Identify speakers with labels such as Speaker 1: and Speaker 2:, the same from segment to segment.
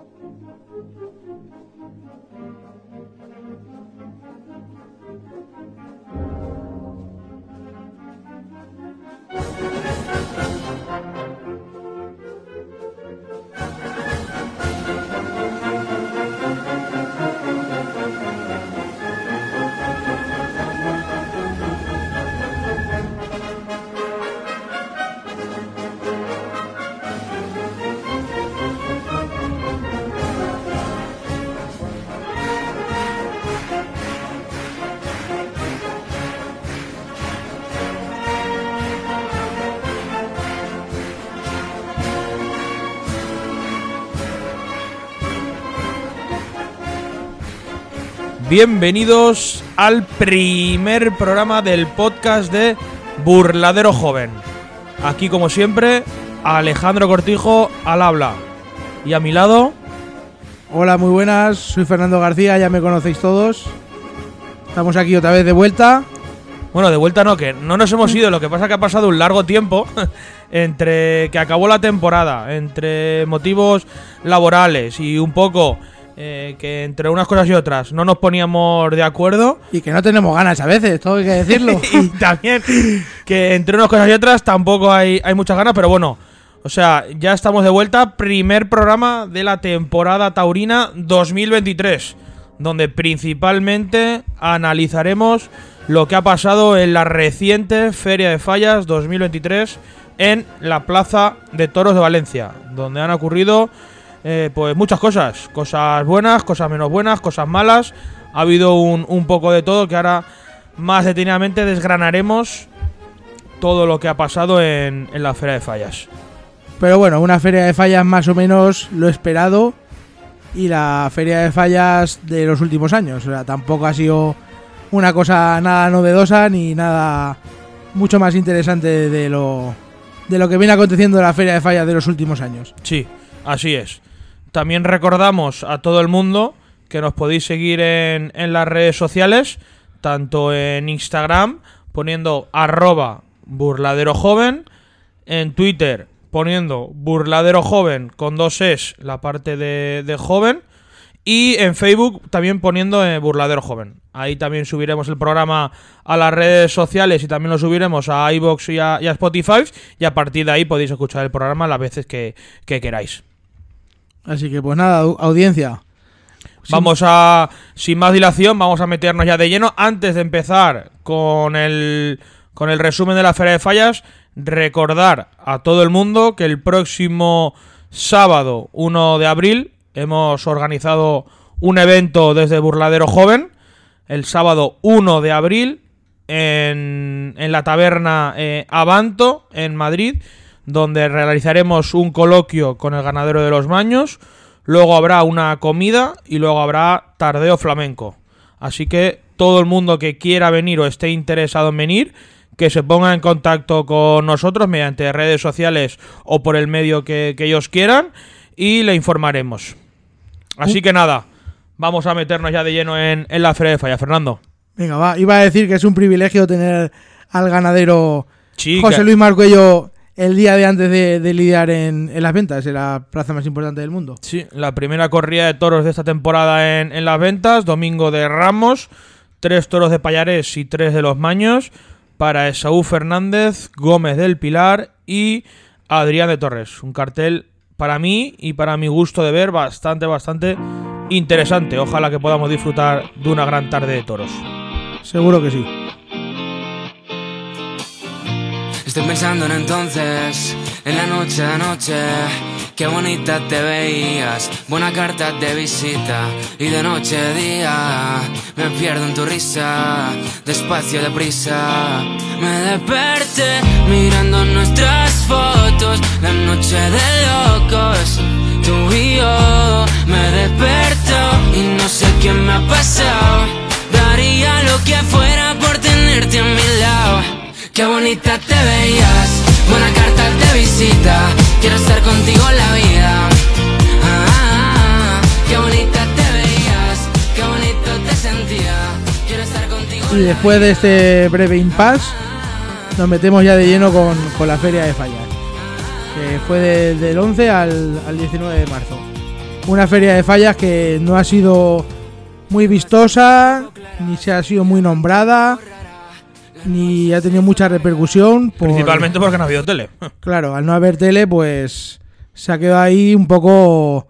Speaker 1: Thank you. Bienvenidos al primer programa del podcast de Burladero Joven. Aquí, como siempre, Alejandro Cortijo al habla. Y a mi lado,
Speaker 2: Hola, muy buenas, soy Fernando García, ya me conocéis todos. Estamos aquí otra vez de vuelta.
Speaker 1: bueno, de vuelta no, que no nos hemos ido, lo que pasa que ha pasado un largo tiempo entre que acabó la temporada, entre motivos laborales y un poco eh, que entre unas cosas y otras no nos poníamos de acuerdo.
Speaker 2: Y que no tenemos ganas a veces, todo hay que decirlo.
Speaker 1: y también que entre unas cosas y otras tampoco hay, hay muchas ganas, pero bueno, o sea, ya estamos de vuelta. Primer programa de la temporada taurina 2023, donde principalmente analizaremos lo que ha pasado en la reciente Feria de Fallas 2023 en la Plaza de Toros de Valencia, donde han ocurrido eh, pues muchas cosas, cosas buenas, cosas menos buenas, cosas malas. Ha habido un, un poco de todo que ahora más detenidamente desgranaremos todo lo que ha pasado en, en la Feria de Fallas.
Speaker 2: Pero bueno, una feria de fallas más o menos lo esperado. Y la feria de fallas de los últimos años. O sea, tampoco ha sido una cosa nada novedosa ni nada mucho más interesante de lo, de lo que viene aconteciendo en la feria de fallas de los últimos años.
Speaker 1: Sí, así es. También recordamos a todo el mundo que nos podéis seguir en, en las redes sociales, tanto en Instagram poniendo arroba burladero joven, en Twitter poniendo burladero joven con dos es la parte de, de joven y en Facebook también poniendo eh, burladero joven. Ahí también subiremos el programa a las redes sociales y también lo subiremos a iBox y a, Spotify y a partir de ahí podéis escuchar el programa las veces que, que queráis.
Speaker 2: Así que pues nada, au- audiencia.
Speaker 1: Vamos a, sin más dilación, vamos a meternos ya de lleno. Antes de empezar con el, con el resumen de la Feria de Fallas, recordar a todo el mundo que el próximo sábado 1 de abril hemos organizado un evento desde Burladero Joven. El sábado 1 de abril en, en la taberna eh, Avanto en Madrid, donde realizaremos un coloquio con el ganadero de los Maños. Luego habrá una comida y luego habrá tardeo flamenco. Así que todo el mundo que quiera venir o esté interesado en venir, que se ponga en contacto con nosotros mediante redes sociales o por el medio que, que ellos quieran y le informaremos. Así que nada, vamos a meternos ya de lleno en, en la Feria de Falla, Fernando.
Speaker 2: Venga, va. Iba a decir que es un privilegio tener al ganadero
Speaker 1: Sí,
Speaker 2: José Luis Marcuello el día de antes de, de lidiar en, en las ventas, en la plaza más importante del mundo.
Speaker 1: Sí, la primera corrida de toros de esta temporada en, en las ventas, domingo de Ramos, tres toros de Payarés y tres de los Maños, para Esaú Fernández, Gómez del Pilar y Adrián de Torres. Un cartel para mí y para mi gusto de ver bastante, bastante interesante. Ojalá que podamos disfrutar de una gran tarde de toros.
Speaker 2: Seguro que sí.
Speaker 3: Estoy pensando en entonces, en la noche de anoche. Qué bonita te veías, buena carta de visita. Y de noche a día, me pierdo en tu risa, despacio, deprisa. Me desperté mirando nuestras fotos, la noche de locos. Tú y yo, me desperto y no sé qué me ha pasado. Daría lo que fuera por tenerte a mi lado. Qué bonita te veías, buena carta de visita. Quiero estar contigo en la vida. Ah, ah, ah. qué bonita te veías, qué bonito te sentía. Quiero estar contigo
Speaker 2: Y después de este breve impasse, nos metemos ya de lleno con, con la Feria de Fallas, que fue de- del 11 al, al 19 de marzo. una feria de fallas que no ha sido muy vistosa, ni se ha sido muy nombrada, ni ha tenido mucha repercusión. por-
Speaker 1: Principalmente porque no ha habido tele.
Speaker 2: Claro, al no haber tele, pues se ha quedado ahí un poco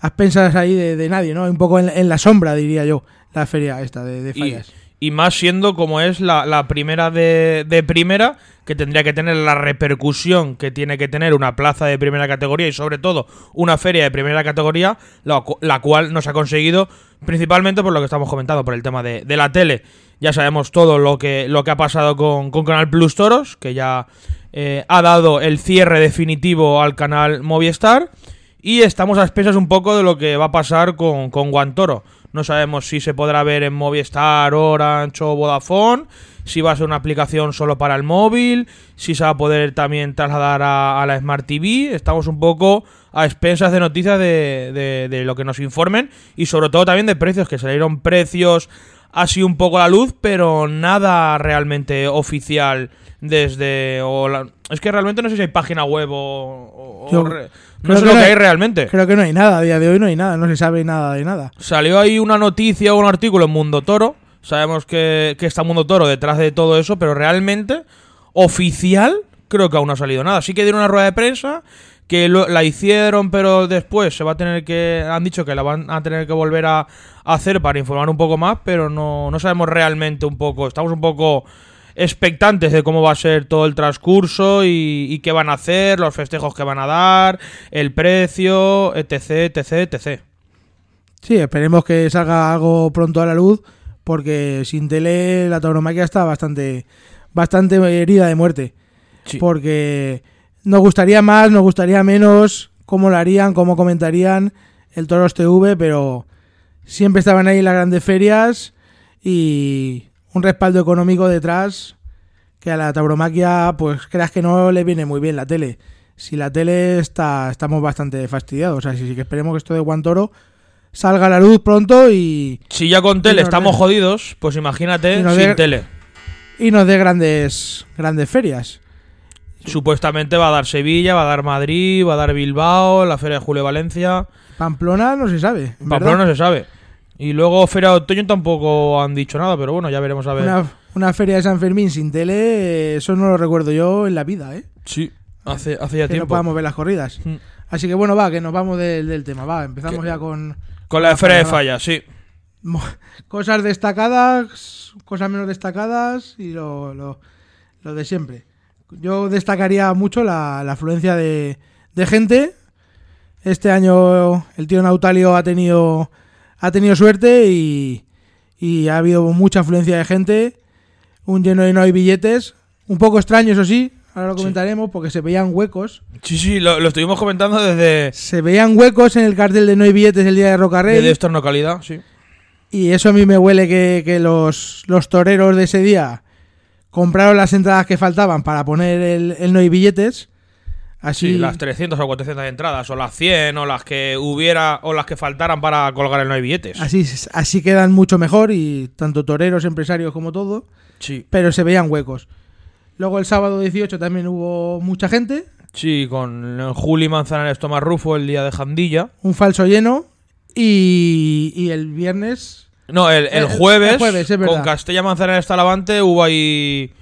Speaker 2: a expensas ahí de, de nadie, ¿no? Un poco en, en la sombra, diría yo, la feria esta de, de fallas.
Speaker 1: y más siendo como es la, primera de, primera, que tendría que tener la repercusión que tiene que tener una plaza de primera categoría y sobre todo una feria de primera categoría, la, la cual no se ha conseguido principalmente por lo que estamos comentando, por el tema de, la tele. Ya sabemos todo lo que, lo que ha pasado con, con Canal Plus Toros, que ya eh, ha dado el cierre definitivo al canal Movistar. Y estamos a expensas un poco de lo que va a pasar con, con Guantoro. No sabemos si se podrá ver en Movistar, Orange o Vodafone, si va a ser una aplicación solo para el móvil, si se va a poder también trasladar a, la Smart TV. Estamos un poco a expensas de noticias de, de- de lo que nos informen y sobre todo también de precios, que salieron precios así un poco a la luz, pero nada realmente oficial desde... o la- es que realmente no sé si hay página web o... o- o
Speaker 2: Yo
Speaker 1: re-
Speaker 2: creo
Speaker 1: no sé lo que
Speaker 2: hay-
Speaker 1: hay realmente.
Speaker 2: Creo que no hay nada, a día de hoy no hay nada, no se sabe nada de nada.
Speaker 1: Salió ahí una noticia o un artículo en Mundo Toro. Sabemos que, que está Mundo Toro detrás de todo eso, pero realmente, oficial, creo que aún no ha salido nada. Sí que dieron una rueda de prensa, que lo- la hicieron, pero después se va a tener que. Han dicho que la van a tener que volver a, a hacer para informar un poco más, pero no, no sabemos realmente un poco. Estamos un poco expectantes de cómo va a ser todo el transcurso y, y qué van a hacer, los festejos que van a dar, el precio, etc, etc, etc.
Speaker 2: Sí, esperemos que salga algo pronto a la luz, porque sin tele la tauromaquia está bastante, bastante herida de muerte.
Speaker 1: Sí.
Speaker 2: Porque nos gustaría más, nos gustaría menos, cómo lo harían, cómo comentarían el Toros TV, pero siempre estaban ahí las grandes ferias y un respaldo económico detrás que a la tauromaquia, pues creas que no le viene muy bien la tele. Si la tele está, estamos bastante fastidiados. Así sí que esperemos que esto de Guantoro salga a la luz pronto y,
Speaker 1: Si ya con tele estamos jodidos, pues imagínate sin tele.
Speaker 2: y nos dé grandes, grandes ferias.
Speaker 1: Supuestamente va a dar Sevilla, va a dar Madrid, va a dar Bilbao, la Feria de Julio Valencia.
Speaker 2: Pamplona no se sabe.
Speaker 1: Pamplona
Speaker 2: verdad.
Speaker 1: no se sabe. Y luego Feria de Otoño tampoco han dicho nada, pero bueno, ya veremos a ver.
Speaker 2: Una, una feria de San Fermín sin tele, eso no lo recuerdo yo en la vida, ¿eh?
Speaker 1: Sí, hace, hace ya
Speaker 2: Que no
Speaker 1: tiempo.
Speaker 2: podamos ver las corridas.
Speaker 1: Mm.
Speaker 2: Así que bueno, va, que nos vamos del, del tema. Va, empezamos ya con
Speaker 1: Con la de Feria de
Speaker 2: va.
Speaker 1: Fallas, sí.
Speaker 2: cosas destacadas, cosas menos destacadas y lo, lo, lo de siempre. Yo destacaría mucho la, la afluencia de, de gente. Este año el tío Nautalio ha tenido, ha tenido suerte y, y ha habido mucha afluencia de gente. Un lleno de no hay billetes. Un poco extraño, eso sí. Ahora lo
Speaker 1: Sí.
Speaker 2: comentaremos porque se veían huecos.
Speaker 1: Sí, sí, lo, lo estuvimos comentando desde,
Speaker 2: Se veían huecos en el cartel de no hay billetes el día de Rocarrey.
Speaker 1: desde esta localidad, sí.
Speaker 2: Y eso a mí me huele que, que los, los toreros de ese día compraron las entradas que faltaban para poner el, el no hay billetes. Así,
Speaker 1: Sí, las 300 o 400 entradas, o las 100, o las que hubiera, o las que faltaran para colgar el no hay billetes.
Speaker 2: así, así quedan mucho mejor y tanto toreros, empresarios como todo,
Speaker 1: Sí,
Speaker 2: pero se veían huecos. Luego el sábado 18 también hubo mucha gente,
Speaker 1: sí, con Juli Manzanares Tomás Rufo el día de Jandilla.
Speaker 2: un falso lleno y, y el viernes
Speaker 1: No, el, el jueves,
Speaker 2: el jueves, es
Speaker 1: con Castella Manzanares Talavante hubo ahí...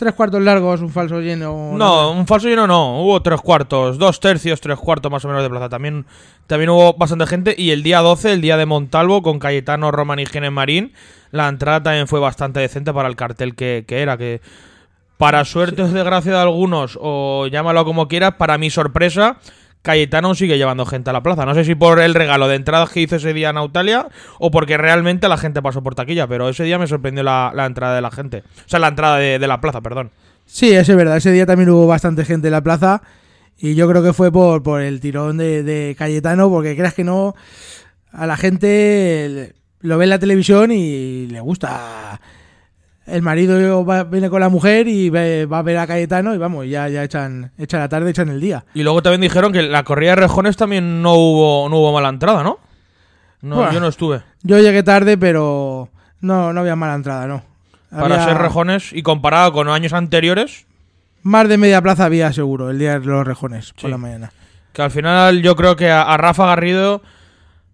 Speaker 2: tres cuartos largos, un falso lleno.
Speaker 1: No, un falso lleno no, hubo tres cuartos, dos tercios, tres cuartos más o menos de plaza. También, también hubo bastante gente. Y el día 12, el día de Montalvo, con Cayetano, Roman y Genes Marín, la entrada también fue bastante decente para el cartel que, que era. Que para suerte o desgracia de algunos, o llámalo como quieras, para mi sorpresa, Cayetano sigue llevando gente a la plaza. No sé si por el regalo de entradas que hizo ese día Nautalia o porque realmente la gente pasó por taquilla, pero ese día me sorprendió la, la entrada de la gente. O sea, la entrada de, la plaza, perdón.
Speaker 2: Sí, eso es verdad. Ese día también hubo bastante gente en la plaza. Y yo creo que fue por, por el tirón de, de Cayetano, porque creas que no, a la gente lo ve en la televisión y le gusta. El marido va- viene con la mujer y ve- va a ver a Cayetano y vamos, ya, ya echan, echan la tarde, echan el día.
Speaker 1: Y luego también dijeron que la corrida de rejones también no hubo, no hubo mala entrada, ¿no? No, yo no estuve.
Speaker 2: Yo llegué tarde, pero no, no había mala entrada, no.
Speaker 1: Para
Speaker 2: Había-
Speaker 1: ser rejones y comparado con años anteriores,
Speaker 2: Más de media plaza había seguro el día de los rejones por la mañana.
Speaker 1: que al final yo creo que a, a Rafa Garrido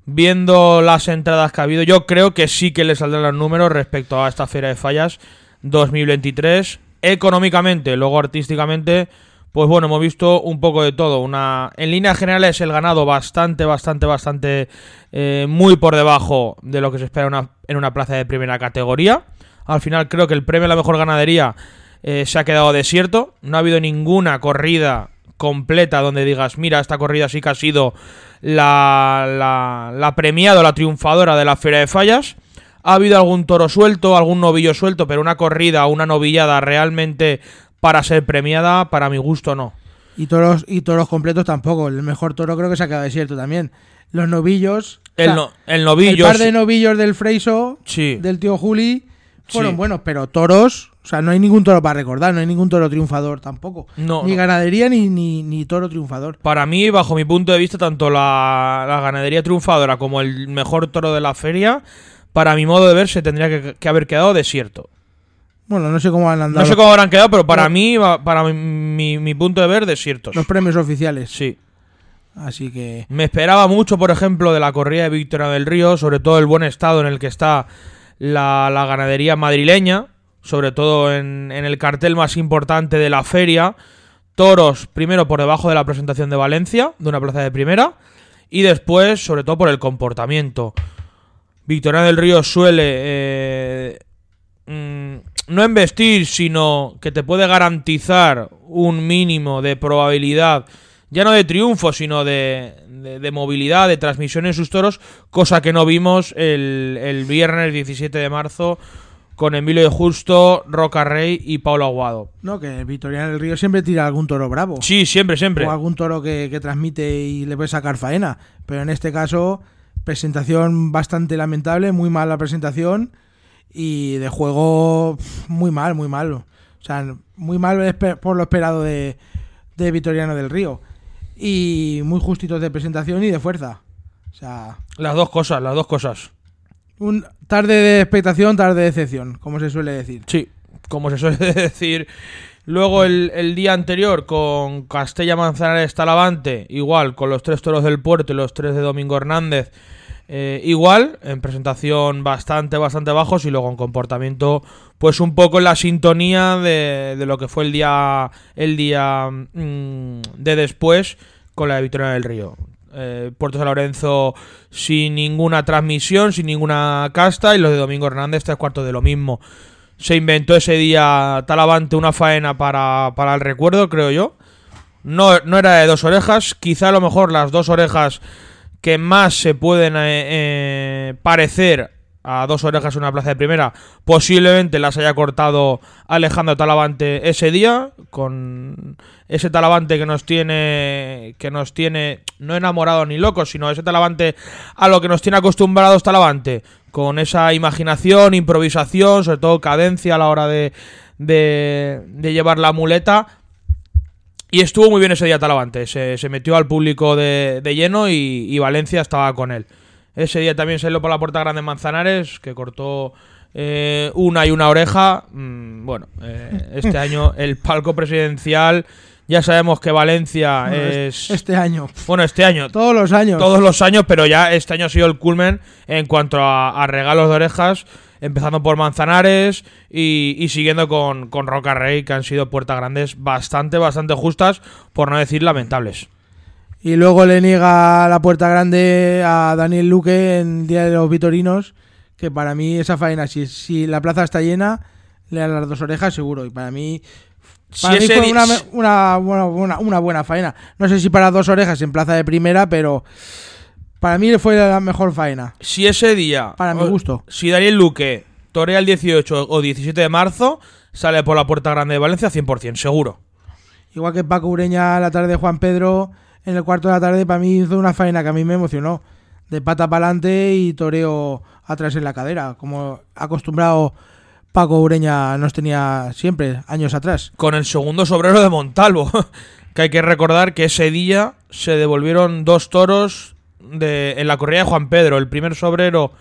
Speaker 1: viendo las entradas que ha habido, yo creo que sí que le saldrán los números respecto a esta Feria de Fallas 2023. Económicamente, luego artísticamente, pues bueno, hemos visto un poco de todo. Una, en líneas generales, el ganado bastante, bastante, bastante eh, muy por debajo de lo que se espera en una plaza de primera categoría. Al final creo que el premio a la mejor ganadería eh, se ha quedado desierto. No ha habido ninguna corrida completa donde digas, mira, esta corrida sí que ha sido la, la, la premiada o la triunfadora de la Feria de Fallas. Ha habido algún toro suelto, algún novillo suelto, pero una corrida una novillada realmente para ser premiada, para mi gusto no.
Speaker 2: Y toros, y toros completos tampoco. El mejor toro creo que se ha quedado desierto también. Los novillos. o
Speaker 1: El,
Speaker 2: sea,
Speaker 1: no- el
Speaker 2: el
Speaker 1: novillo...
Speaker 2: par de novillos del Freiso,
Speaker 1: Sí.
Speaker 2: del tío Juli, fueron
Speaker 1: Sí.
Speaker 2: buenos, pero toros. O sea, no hay ningún toro para recordar, no hay ningún toro triunfador tampoco.
Speaker 1: No,
Speaker 2: ni
Speaker 1: no.
Speaker 2: ganadería ni, ni, ni toro triunfador.
Speaker 1: Para mí, bajo mi punto de vista, tanto la, la ganadería triunfadora como el mejor toro de la feria, para mi modo de ver, se tendría que, que haber quedado desierto.
Speaker 2: Bueno, no sé cómo han andado
Speaker 1: No sé cómo habrán quedado, pero para
Speaker 2: No.
Speaker 1: mí, para mi, mi- mi punto de ver, desiertos.
Speaker 2: los premios oficiales.
Speaker 1: Sí.
Speaker 2: Así que.
Speaker 1: Me esperaba mucho, por ejemplo, de la corrida de Victoria del Río, sobre todo el buen estado en el que está la, la ganadería madrileña, sobre todo en, en el cartel más importante de la feria. Toros, primero por debajo de la presentación de Valencia, de una plaza de primera, y después, sobre todo por el comportamiento. Victoria del Río suele eh, mm, no embestir, sino que te puede garantizar un mínimo de probabilidad, ya no de triunfo, sino de, de- de movilidad, de transmisión en sus toros, cosa que no vimos el, el viernes 17 de marzo con Emilio de Justo, Roca Rey y Paulo Aguado.
Speaker 2: No, que Victoriano del Río siempre tira algún toro bravo.
Speaker 1: Sí, siempre, siempre.
Speaker 2: O algún toro que, que transmite y le puede sacar faena. Pero en este caso, presentación bastante lamentable, muy mala presentación. Y de juego, muy mal, muy mal. O sea, muy mal por lo esperado de, de Victoriano del Río. Y muy justitos de presentación y de fuerza. O sea,
Speaker 1: Las dos cosas, las dos cosas.
Speaker 2: Un tarde de expectación, tarde de decepción, como se suele decir.
Speaker 1: Sí, como se suele decir. Luego el, día anterior con Castella Manzanares Talavante, igual, con los tres toros del puerto y los tres de Domingo Hernández, eh, igual, en presentación bastante, bastante bajos y luego en comportamiento, pues un poco en la sintonía de, de lo que fue el día, el día mm, de después con la de Victoria del Río. Eh, Puerto San Lorenzo sin ninguna transmisión, sin ninguna casta y los de Domingo Hernández tres cuartos de lo mismo. Se inventó ese día Talavante una faena para, para el recuerdo, creo yo. No, no era de dos orejas, quizá a lo mejor las dos orejas que más se pueden eh, eh, parecer a dos orejas una plaza de primera, posiblemente las haya cortado Alejandro Talavante ese día, con ese Talavante que nos tiene, que nos tiene no enamorado ni locos, sino ese Talavante a lo que nos tiene acostumbrados Talavante, con esa imaginación, improvisación, sobre todo cadencia a la hora de, de, llevar la muleta, y estuvo muy bien ese día Talavante. Se, metió al público de, lleno y Valencia estaba con él. Ese día también salió por la puerta grande Manzanares, que cortó eh, una y una oreja. Mm, bueno, eh, este año el palco presidencial. Ya sabemos que Valencia
Speaker 2: Bueno,
Speaker 1: es.
Speaker 2: Este año.
Speaker 1: Bueno, este año.
Speaker 2: Todos los años.
Speaker 1: Todos los años, pero ya este año ha sido el culmen en cuanto a, a regalos de orejas, empezando por Manzanares y, y siguiendo con, con Roca Rey, que han sido puertas grandes bastante, bastante justas, por no decir lamentables.
Speaker 2: Y luego le niega la puerta grande a Daniel Luque en Día de los Vitorinos, que para mí esa faena, si, si la plaza está llena, le dan las dos orejas seguro. Y para mí,
Speaker 1: Si
Speaker 2: para mí fue una, una, buena- buena- una buena faena. No sé si para dos orejas en plaza de primera, pero para mí fue la mejor faena.
Speaker 1: Si ese día.
Speaker 2: Para mi gusto.
Speaker 1: Si Daniel Luque torea el 18 o 17 de marzo, sale por la puerta grande de Valencia 100%, seguro.
Speaker 2: Igual que Paco Ureña la tarde de Juan Pedro, en el cuarto de la tarde, para mí hizo una faena que a mí me emocionó. De pata para adelante y toreo atrás en la cadera, como acostumbrado Paco Ureña nos tenía siempre, años atrás.
Speaker 1: Con el segundo sobrero de Montalvo. que hay que recordar que ese día se devolvieron dos toros de, en la corrida de Juan Pedro. El primer sobrero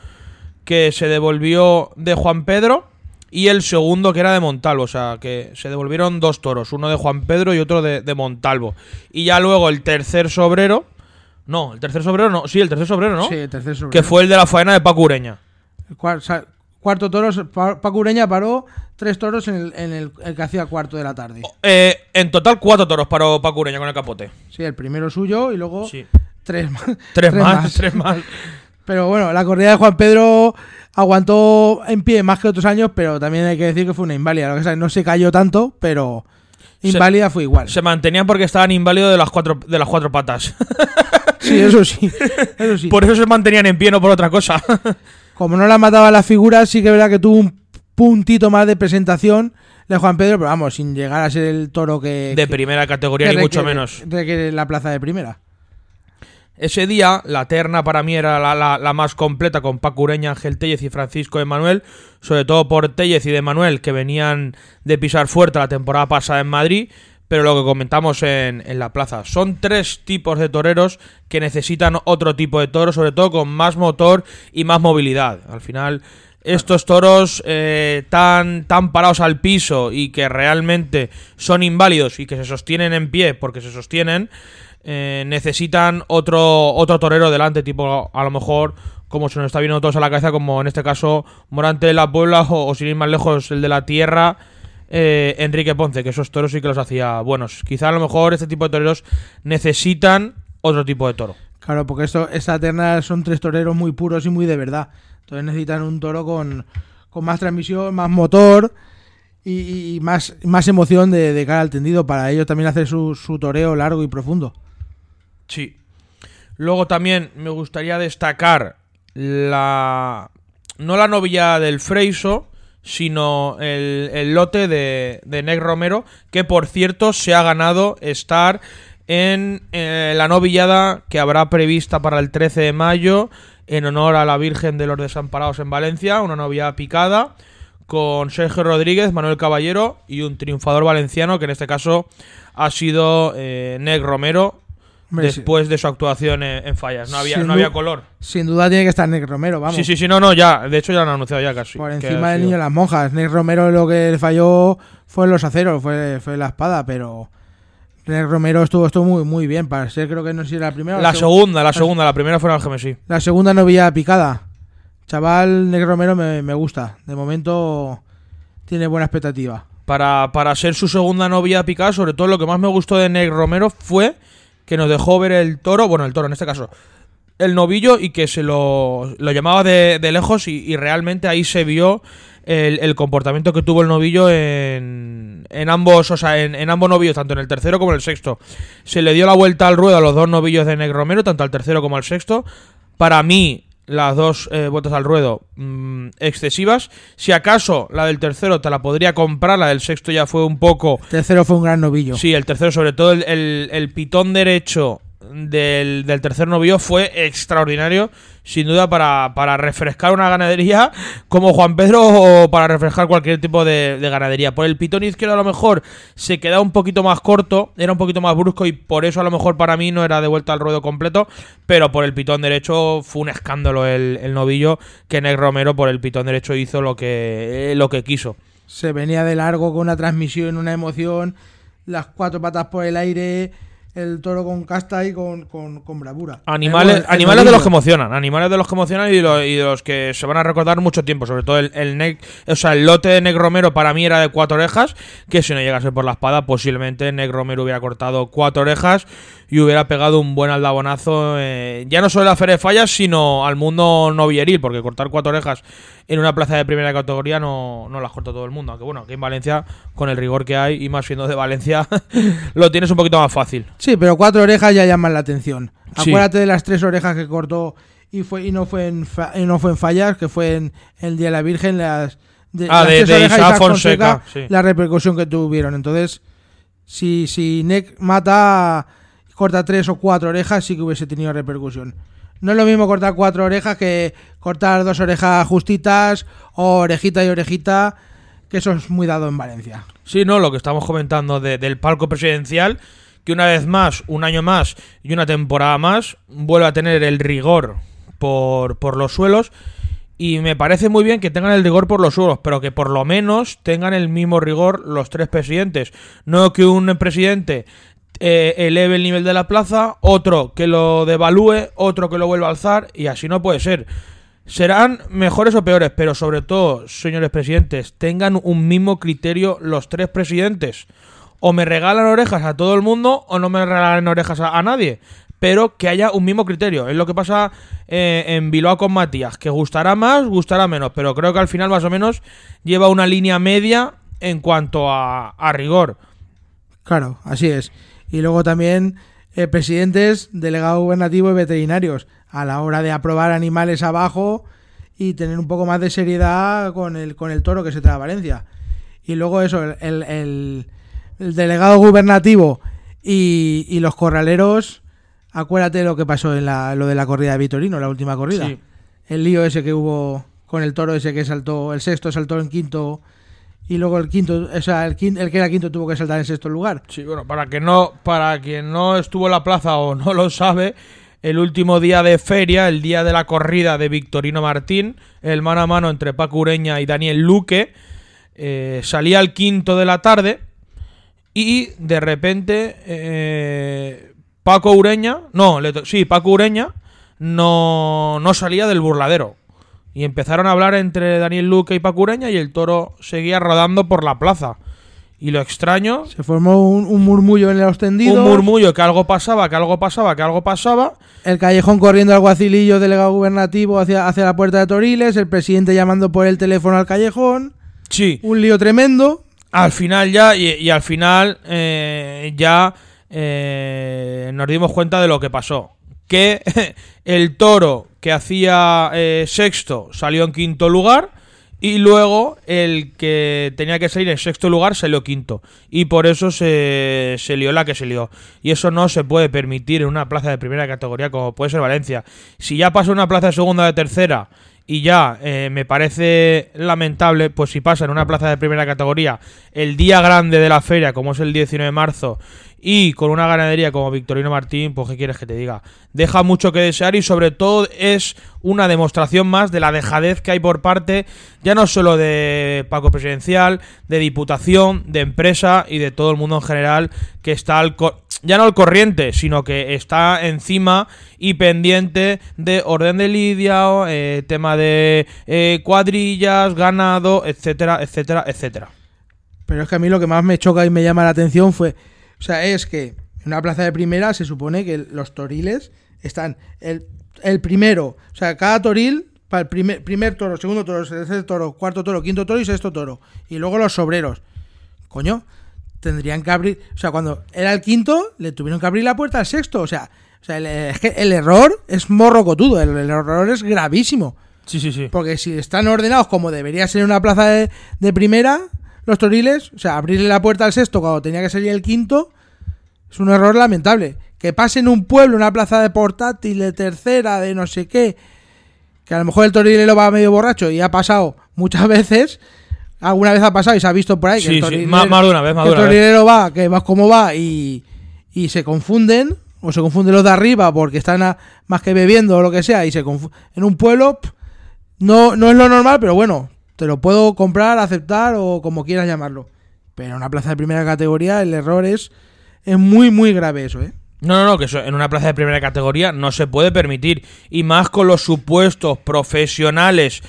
Speaker 1: que se devolvió de Juan Pedro y el segundo que era de Montalvo. O sea, que se devolvieron dos toros, uno de Juan Pedro y otro de, de Montalvo. Y ya luego el tercer sobrero, No, el tercer sobrero no. Sí, el tercer sobrero, ¿no?
Speaker 2: Sí, el tercer sobrero.
Speaker 1: Que fue el de la faena de Paco Ureña.
Speaker 2: El cuar- sa- cuarto toros, Pa- Paco Ureña paró tres toros en el, en el- el que hacía cuarto de la tarde.
Speaker 1: Eh, en total, cuatro toros paró Paco Ureña con el capote.
Speaker 2: Sí, el primero suyo y luego
Speaker 1: Sí.
Speaker 2: tres más.
Speaker 1: Tres, más, tres más.
Speaker 2: Pero bueno, la corrida de Juan Pedro aguantó en pie más que otros años, pero también hay que decir que fue una inválida. Lo que sea, no se cayó tanto, pero
Speaker 1: Se-
Speaker 2: inválida fue igual.
Speaker 1: Se mantenían porque estaban inválidos de las cuatro, de las cuatro patas.
Speaker 2: Sí, eso sí. Eso sí.
Speaker 1: Por eso se mantenían en pie, no por otra cosa.
Speaker 2: Como no la mataba las figuras, sí que es verdad que tuvo un puntito más de presentación de Juan Pedro, pero vamos, sin llegar a ser el toro que,
Speaker 1: De
Speaker 2: que-
Speaker 1: primera categoría,
Speaker 2: que
Speaker 1: ni mucho menos.
Speaker 2: requiere la plaza de primera.
Speaker 1: Ese día, la terna para mí era la, la- la más completa, con Paco Ureña, Ángel Tellez y Francisco Emanuel, sobre todo por Tellez y de Manuel, que venían de pisar fuerte la temporada pasada en Madrid, pero lo que comentamos en, en la plaza. Son tres tipos de toreros que necesitan otro tipo de toro, sobre todo con más motor y más movilidad. Al final, estos toros eh, tan, tan parados al piso y que realmente son inválidos y que se sostienen en pie porque se sostienen, eh, necesitan otro, otro torero delante, tipo a lo mejor como se nos está viendo todos a la cabeza, como en este caso Morante de la Puebla o, o sin ir más lejos el de la Tierra, eh, Enrique Ponce, que esos toros sí que los hacía buenos. Quizá a lo mejor este tipo de toreros necesitan otro tipo de toro.
Speaker 2: Claro, porque esto, esta terna son tres toreros muy puros y muy de verdad. Entonces necesitan un toro con, con más transmisión, más motor y, y más, más emoción de, de cara al tendido para ellos también hacer su, su toreo largo y profundo.
Speaker 1: Sí. Luego también me gustaría destacar la. No la novilla del Freiso, sino el, el lote de, de Romero, que por cierto se ha ganado estar en eh, la novillada que habrá prevista para el 13 de mayo en honor a la Virgen de los Desamparados en Valencia, una novillada picada con Sergio Rodríguez, Manuel Caballero y un triunfador valenciano que en este caso ha sido eh, Nec Romero. Después de su actuación en, en fallas. No había,
Speaker 2: Sin
Speaker 1: no había color.
Speaker 2: Sin duda tiene que estar Nick Romero, vamos.
Speaker 1: Sí, sí, sí, no, no, ya. De hecho ya lo han anunciado ya casi.
Speaker 2: Por encima del niño de las monjas. Nick Romero lo que le falló fue los aceros, fue, fue la espada, pero Nick Romero estuvo, estuvo muy, muy bien. Para ser, creo que no sé si era la primera
Speaker 1: La
Speaker 2: seg-
Speaker 1: segunda, la segunda, la primera fue en Algemesí.
Speaker 2: La segunda novilla picada. Chaval, Nick Romero me, me gusta. De momento tiene buena expectativa.
Speaker 1: Para, para ser su segunda novia picada, sobre todo lo que más me gustó de Neg Romero fue que nos dejó ver el toro, bueno, el toro en este caso, el novillo y que se lo, lo llamaba de, de lejos y, realmente ahí se vio el, comportamiento que tuvo el novillo en, en ambos, o sea, en, en ambos novillos, tanto en el tercero como en el sexto. Se le dio la vuelta al ruedo a los dos novillos de Neg Romero, tanto al tercero como al sexto. Para mí, las dos eh, vueltas al ruedo mm, excesivas. Si acaso la del tercero te la podría comprar, la del sexto ya fue un poco
Speaker 2: Tercero fue un gran novillo.
Speaker 1: Sí, el tercero, sobre todo el, el- el pitón derecho del, del tercer novillo fue extraordinario, sin duda, para, para refrescar una ganadería como Juan Pedro o para refrescar cualquier tipo de, de ganadería. Por el pitón izquierdo a lo mejor se quedaba un poquito más corto, era un poquito más brusco y por eso a lo mejor para mí no era de vuelta al ruedo completo, pero por el pitón derecho fue un escándalo el, el novillo que Neg Romero por el pitón derecho hizo lo que, lo que quiso.
Speaker 2: Se venía de largo con una transmisión, una emoción, las cuatro patas por el aire, el toro con casta y con, con, con bravura.
Speaker 1: Animales,
Speaker 2: El- el
Speaker 1: animales de los que emocionan, animales de los que emocionan y de, los, y de los que se van a recordar mucho tiempo, sobre todo el, el nec- o sea, el lote de Neg Romero para mí era de cuatro orejas, que si no llegase por la espada, posiblemente Neg Romero hubiera cortado cuatro orejas y hubiera pegado un buen aldabonazo, eh, ya no solo a la Feria de Fallas, sino al mundo novilleril, porque cortar cuatro orejas en una plaza de primera categoría no, no las corta todo el mundo, aunque bueno, aquí en Valencia, con el rigor que hay, y más siendo de Valencia, lo tienes un poquito más fácil.
Speaker 2: Sí, pero cuatro orejas ya llaman la atención.
Speaker 1: Sí.
Speaker 2: Acuérdate de las tres orejas que cortó y fue y no fue en fa- y no fue en fallas, que fue en el Día de la Virgen, las de,
Speaker 1: Ah,
Speaker 2: las
Speaker 1: de- de Isaac Fonseca, sí.
Speaker 2: la repercusión que tuvieron. Entonces, si, si Nick mata, corta tres o cuatro orejas, sí que hubiese tenido repercusión. No es lo mismo cortar cuatro orejas que cortar dos orejas justitas o orejita y orejita, que eso es muy dado en Valencia.
Speaker 1: Sí, no, lo que estamos comentando de- del palco presidencial, que una vez más, un año más y una temporada más, vuelve a tener el rigor por, por los suelos. Y me parece muy bien que tengan el rigor por los suelos, pero que por lo menos tengan el mismo rigor los tres presidentes. No que un presidente eh, eleve el nivel de la plaza, otro que lo devalúe, otro que lo vuelva a alzar, y así no puede ser. Serán mejores o peores, pero sobre todo, señores presidentes, tengan un mismo criterio los tres presidentes. O me regalan orejas a todo el mundo o no me regalan orejas a, nadie. Pero que haya un mismo criterio. Es lo que pasa eh, en Bilbao con Matías. Que gustará más, gustará menos. Pero creo que al final más o menos lleva una línea media en cuanto a, a rigor.
Speaker 2: Claro, así es. Y luego también eh, presidentes, delegados gubernativos y veterinarios a la hora de aprobar animales abajo y tener un poco más de seriedad con el, con el toro que se trae a Valencia. Y luego eso, el, el- el- el delegado gubernativo y, y los corraleros, acuérdate lo que pasó en la, lo de la corrida de Vitorino, la última corrida.
Speaker 1: Sí.
Speaker 2: El lío ese que hubo con el toro ese que saltó, el sexto saltó en quinto y luego el quinto, o sea, el, quin- el que era quinto tuvo que saltar en sexto lugar.
Speaker 1: Sí, bueno, para que no, para quien no estuvo en la plaza o no lo sabe, el último día de feria, el día de la corrida de Victorino Martín, el mano a mano entre Paco Ureña y Daniel Luque, eh, salía al quinto de la tarde y de repente eh, Paco Ureña, no, sí, Paco Ureña no, no salía del burladero. Y empezaron a hablar entre Daniel Luque y Paco Ureña y el toro seguía rodando por la plaza. Y lo extraño
Speaker 2: Se formó un, un murmullo en los tendidos.
Speaker 1: un murmullo que algo pasaba, que algo pasaba, que algo pasaba.
Speaker 2: El callejón corriendo al guacilillo delegado gubernativo hacia, hacia la puerta de Toriles. El presidente llamando por el teléfono al callejón.
Speaker 1: Sí,
Speaker 2: Un lío tremendo.
Speaker 1: al final ya, y, y al final eh, ya eh, nos dimos cuenta de lo que pasó. Que el toro que hacía eh, sexto salió en quinto lugar. Y luego el que tenía que salir en sexto lugar salió quinto. Y por eso se, se lió la que se lió. Y eso no se puede permitir en una plaza de primera categoría como puede ser Valencia. Si ya pasa una plaza de segunda o de tercera y ya eh, me parece lamentable, pues si pasa en una plaza de primera categoría el día grande de la feria, como es el 19 de marzo, y con una ganadería como Victorino Martín, pues qué quieres que te diga. Deja mucho que desear y sobre todo es una demostración más de la dejadez que hay por parte ya no solo de Paco Presidencial, de Diputación, de empresa y de todo el mundo en general que está al ya no al corriente, sino que está encima y pendiente de orden de lidia, eh, tema de eh, cuadrillas, ganado, etcétera, etcétera, etcétera.
Speaker 2: Pero es que a mí lo que más me choca y me llama la atención fue. O sea, es que en una plaza de primera se supone que los toriles están. El, el primero. O sea, cada toril. Para el primer, primer toro, segundo toro, tercer toro, cuarto toro, quinto toro y sexto toro. Y luego los sobreros. Coño, tendrían que abrir. O sea, cuando era el quinto, le tuvieron que abrir la puerta al sexto. O sea, o sea el, es que el error es morrocotudo. El, el error es gravísimo.
Speaker 1: Sí, sí, sí.
Speaker 2: Porque si están ordenados como debería ser en una plaza de, de primera, los toriles, o sea, abrirle la puerta al sexto cuando tenía que salir el quinto, es un error lamentable. Que pase en un pueblo, una plaza de portátil, de tercera, de no sé qué, que a lo mejor el torilero va medio borracho y ha pasado muchas veces, alguna vez ha pasado y se ha visto por ahí que
Speaker 1: Sí,
Speaker 2: el
Speaker 1: sí,
Speaker 2: torilero,
Speaker 1: más- más de una vez, más
Speaker 2: que
Speaker 1: de
Speaker 2: el
Speaker 1: vez.
Speaker 2: torilero va, que va como va y, y se confunden, o se confunden los de arriba porque están a- más que bebiendo o lo que sea, y se en un pueblo pff, no, no es lo normal, pero bueno, te lo puedo comprar, aceptar o como quieras llamarlo. Pero en una plaza de primera categoría el error es, es muy, muy grave eso, ¿eh?
Speaker 1: No, no, no, que eso en una plaza de primera categoría no se puede permitir. Y más con los supuestos profesionales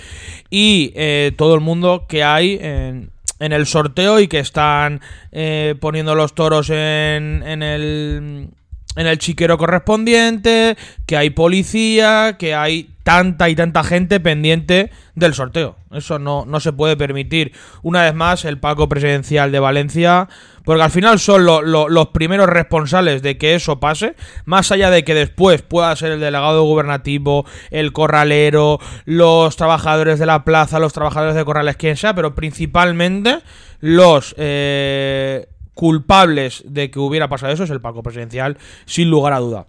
Speaker 1: y eh, todo el mundo que hay en, en el sorteo y que están eh, poniendo los toros en, en el en el chiquero correspondiente, que hay policía, que hay tanta y tanta gente pendiente del sorteo. Eso no, no se puede permitir. Una vez más, el Paco Presidencial de Valencia, porque al final son lo- lo- los primeros responsables de que eso pase, más allá de que después pueda ser el delegado gubernativo, el corralero, los trabajadores de la plaza, los trabajadores de corrales, quien sea, pero principalmente los... eh, culpables de que hubiera pasado eso es el Paco Presidencial, sin lugar a duda.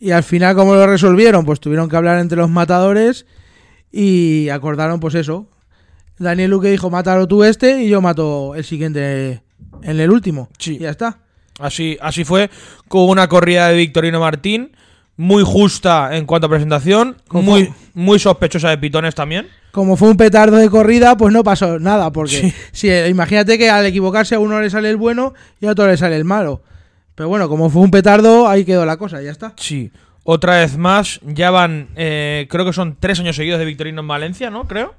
Speaker 2: Y al final, ¿cómo lo resolvieron? Pues tuvieron que hablar entre los matadores y acordaron, pues eso. Daniel Luque dijo, mátalo tú este y yo mato el siguiente en el último.
Speaker 1: Sí.
Speaker 2: Y ya está.
Speaker 1: Así, así fue, con una corrida de Victorino Martín, muy justa en cuanto a presentación, muy, muy sospechosa de pitones también.
Speaker 2: Como fue un petardo de corrida, pues no pasó nada. Porque
Speaker 1: Sí.
Speaker 2: si, imagínate que al equivocarse a uno le sale el bueno y a otro le sale el malo. Pero bueno, como fue un petardo, ahí quedó la cosa, ya está.
Speaker 1: Sí. Otra vez más, ya van, eh, creo que son tres años seguidos de Victorino en Valencia, ¿no? Creo.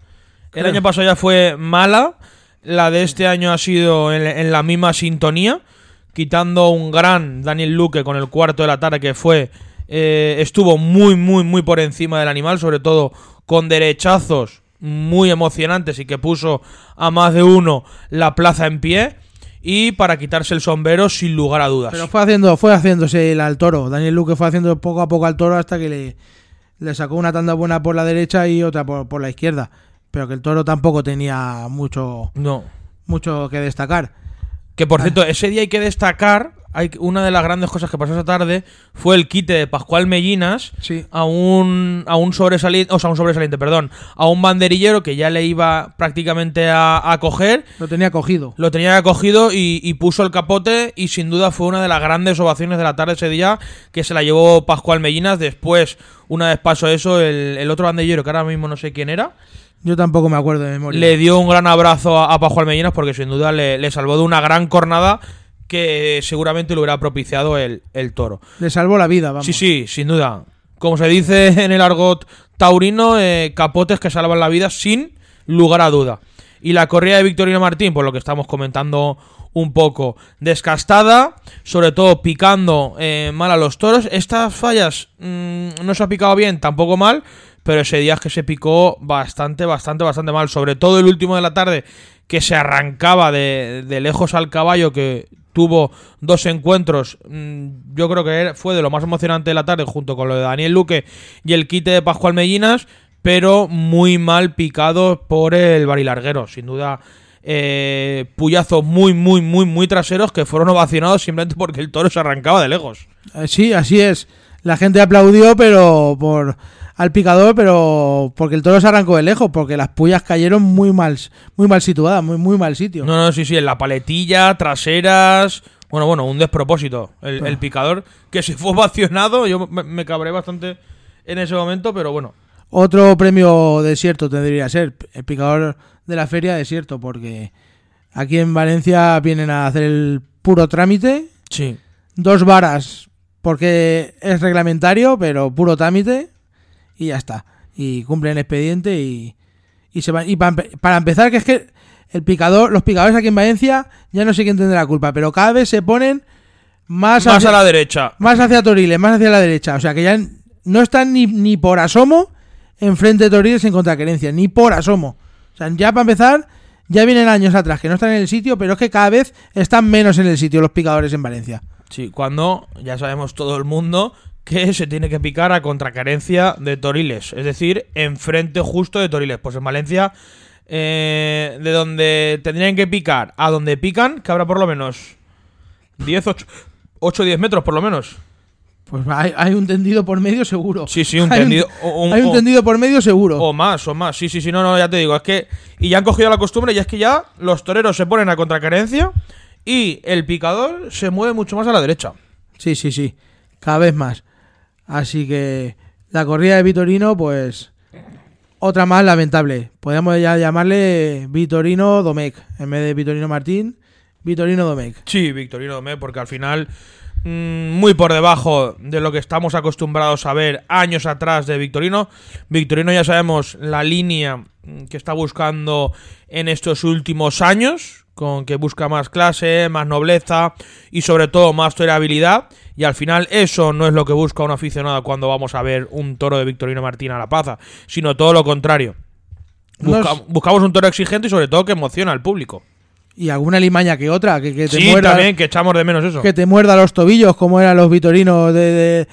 Speaker 1: El año pasado ya fue mala. La de este año ha sido en, en la misma sintonía. Quitando un gran Daniel Luque con el cuarto de la tarde que fue. eh, estuvo muy, muy, muy por encima del animal. Sobre todo con derechazos muy emocionantes y que puso a más de uno la plaza en pie. Y para quitarse el sombrero, sin lugar a dudas.
Speaker 2: Pero fue haciendo, fue haciéndose el al toro. Daniel Luque fue haciendo poco a poco al toro hasta que le, le sacó una tanda buena por la derecha y otra por, por la izquierda. Pero que el toro tampoco tenía mucho,
Speaker 1: No.
Speaker 2: mucho que destacar.
Speaker 1: Que por cierto, ese día hay que destacar, hay una de las grandes cosas que pasó esa tarde fue el quite de Pascual Mellinas
Speaker 2: Sí.
Speaker 1: a un a un sobresaliente, o sea, un sobresaliente, perdón, a un banderillero que ya le iba prácticamente a, a coger,
Speaker 2: Lo tenía cogido.
Speaker 1: lo tenía cogido y, y puso el capote y sin duda fue una de las grandes ovaciones de la tarde ese día que se la llevó Pascual Mellinas. Después, una vez pasó eso, el, el otro banderillero, que ahora mismo no sé quién era,
Speaker 2: Yo tampoco me acuerdo de memoria.
Speaker 1: le dio un gran abrazo a, a Pascual Mellinas porque sin duda le, le salvó de una gran cornada que seguramente le hubiera propiciado el, el toro.
Speaker 2: Le salvó la vida, vamos.
Speaker 1: Sí, sí, sin duda. Como se dice en el argot taurino, eh, capotes que salvan la vida sin lugar a duda. Y la corrida de Victorino Martín, por lo que estamos comentando un poco, descastada, sobre todo picando eh, mal a los toros. Estas fallas mm, no se ha picado bien, tampoco mal, pero ese día es que se picó bastante, bastante, bastante mal. Sobre todo el último de la tarde, que se arrancaba de, de lejos al caballo, que tuvo dos encuentros. mm, Yo creo que fue de lo más emocionante de la tarde, junto con lo de Daniel Luque y el quite de Pascual Mellinas, pero muy mal picado por el barilarguero. Sin duda, eh, puyazos muy, muy, muy, muy traseros que fueron ovacionados simplemente porque el toro se arrancaba de lejos.
Speaker 2: Eh, Sí, así es. La gente aplaudió, pero por al picador, pero porque el toro se arrancó de lejos, porque las pullas cayeron muy mal, muy mal situadas, muy, muy mal sitio.
Speaker 1: No, no, sí, sí, en la paletilla, traseras. Bueno, bueno, un despropósito. El, el picador que se fue ovacionado, yo me, me cabré bastante en ese momento, pero bueno.
Speaker 2: Otro premio desierto tendría que ser el picador de la feria desierto, porque aquí en Valencia vienen a hacer el puro trámite,
Speaker 1: Sí.
Speaker 2: dos varas, porque es reglamentario, pero puro trámite, y ya está. Y cumplen el expediente y, y se van. Y para, para empezar, que es que el picador, los picadores aquí en Valencia, ya no sé quién tendrá la culpa, pero cada vez se ponen más,
Speaker 1: Más
Speaker 2: hacia,
Speaker 1: a la derecha.
Speaker 2: más hacia Toriles, más hacia la derecha. O sea que ya no están ni, ni por asomo enfrente de Toriles en contraquerencia, ni por asomo. O sea, ya para empezar, ya vienen años atrás que no están en el sitio, pero es que cada vez están menos en el sitio los picadores en Valencia.
Speaker 1: Sí, cuando ya sabemos todo el mundo que se tiene que picar a contracarencia de Toriles, es decir, enfrente justo de Toriles. Pues en Valencia, eh, de donde tendrían que picar a donde pican, que habrá por lo menos 10, 8, 8 10 metros por lo menos.
Speaker 2: Pues hay, hay un tendido por medio seguro.
Speaker 1: Sí, sí, un
Speaker 2: Hay
Speaker 1: tendido. o- un-
Speaker 2: hay un
Speaker 1: o-
Speaker 2: tendido por medio seguro.
Speaker 1: O más, o más. Sí, sí, sí, no, no, ya te digo. Es que. Y ya han cogido la costumbre y es que ya los toreros se ponen a contracarencia y el picador se mueve mucho más a la derecha.
Speaker 2: Sí, sí, sí. Cada vez más. Así que la corrida de Vitorino, pues otra más lamentable. Podríamos ya llamarle Vitorino Domecq. En vez de Vitorino Martín, Vitorino Domecq.
Speaker 1: Sí, Victorino Domé, porque al final. mm, muy por debajo de lo que estamos acostumbrados a ver años atrás de Victorino. Victorino ya sabemos la línea mm, que está buscando en estos últimos años, con que busca más clase, más nobleza y sobre todo más tolerabilidad. Y al final eso no es lo que busca un aficionado cuando vamos a ver un toro de Victorino Martín a la plaza, sino todo lo contrario. Busca-
Speaker 2: Nos-
Speaker 1: Buscamos un toro exigente y sobre todo que emociona al público.
Speaker 2: Y alguna limaña que otra, que, que te
Speaker 1: Sí,
Speaker 2: muerda.
Speaker 1: también, que echamos de menos eso.
Speaker 2: Que te muerda los tobillos, como eran los Vitorinos de, de-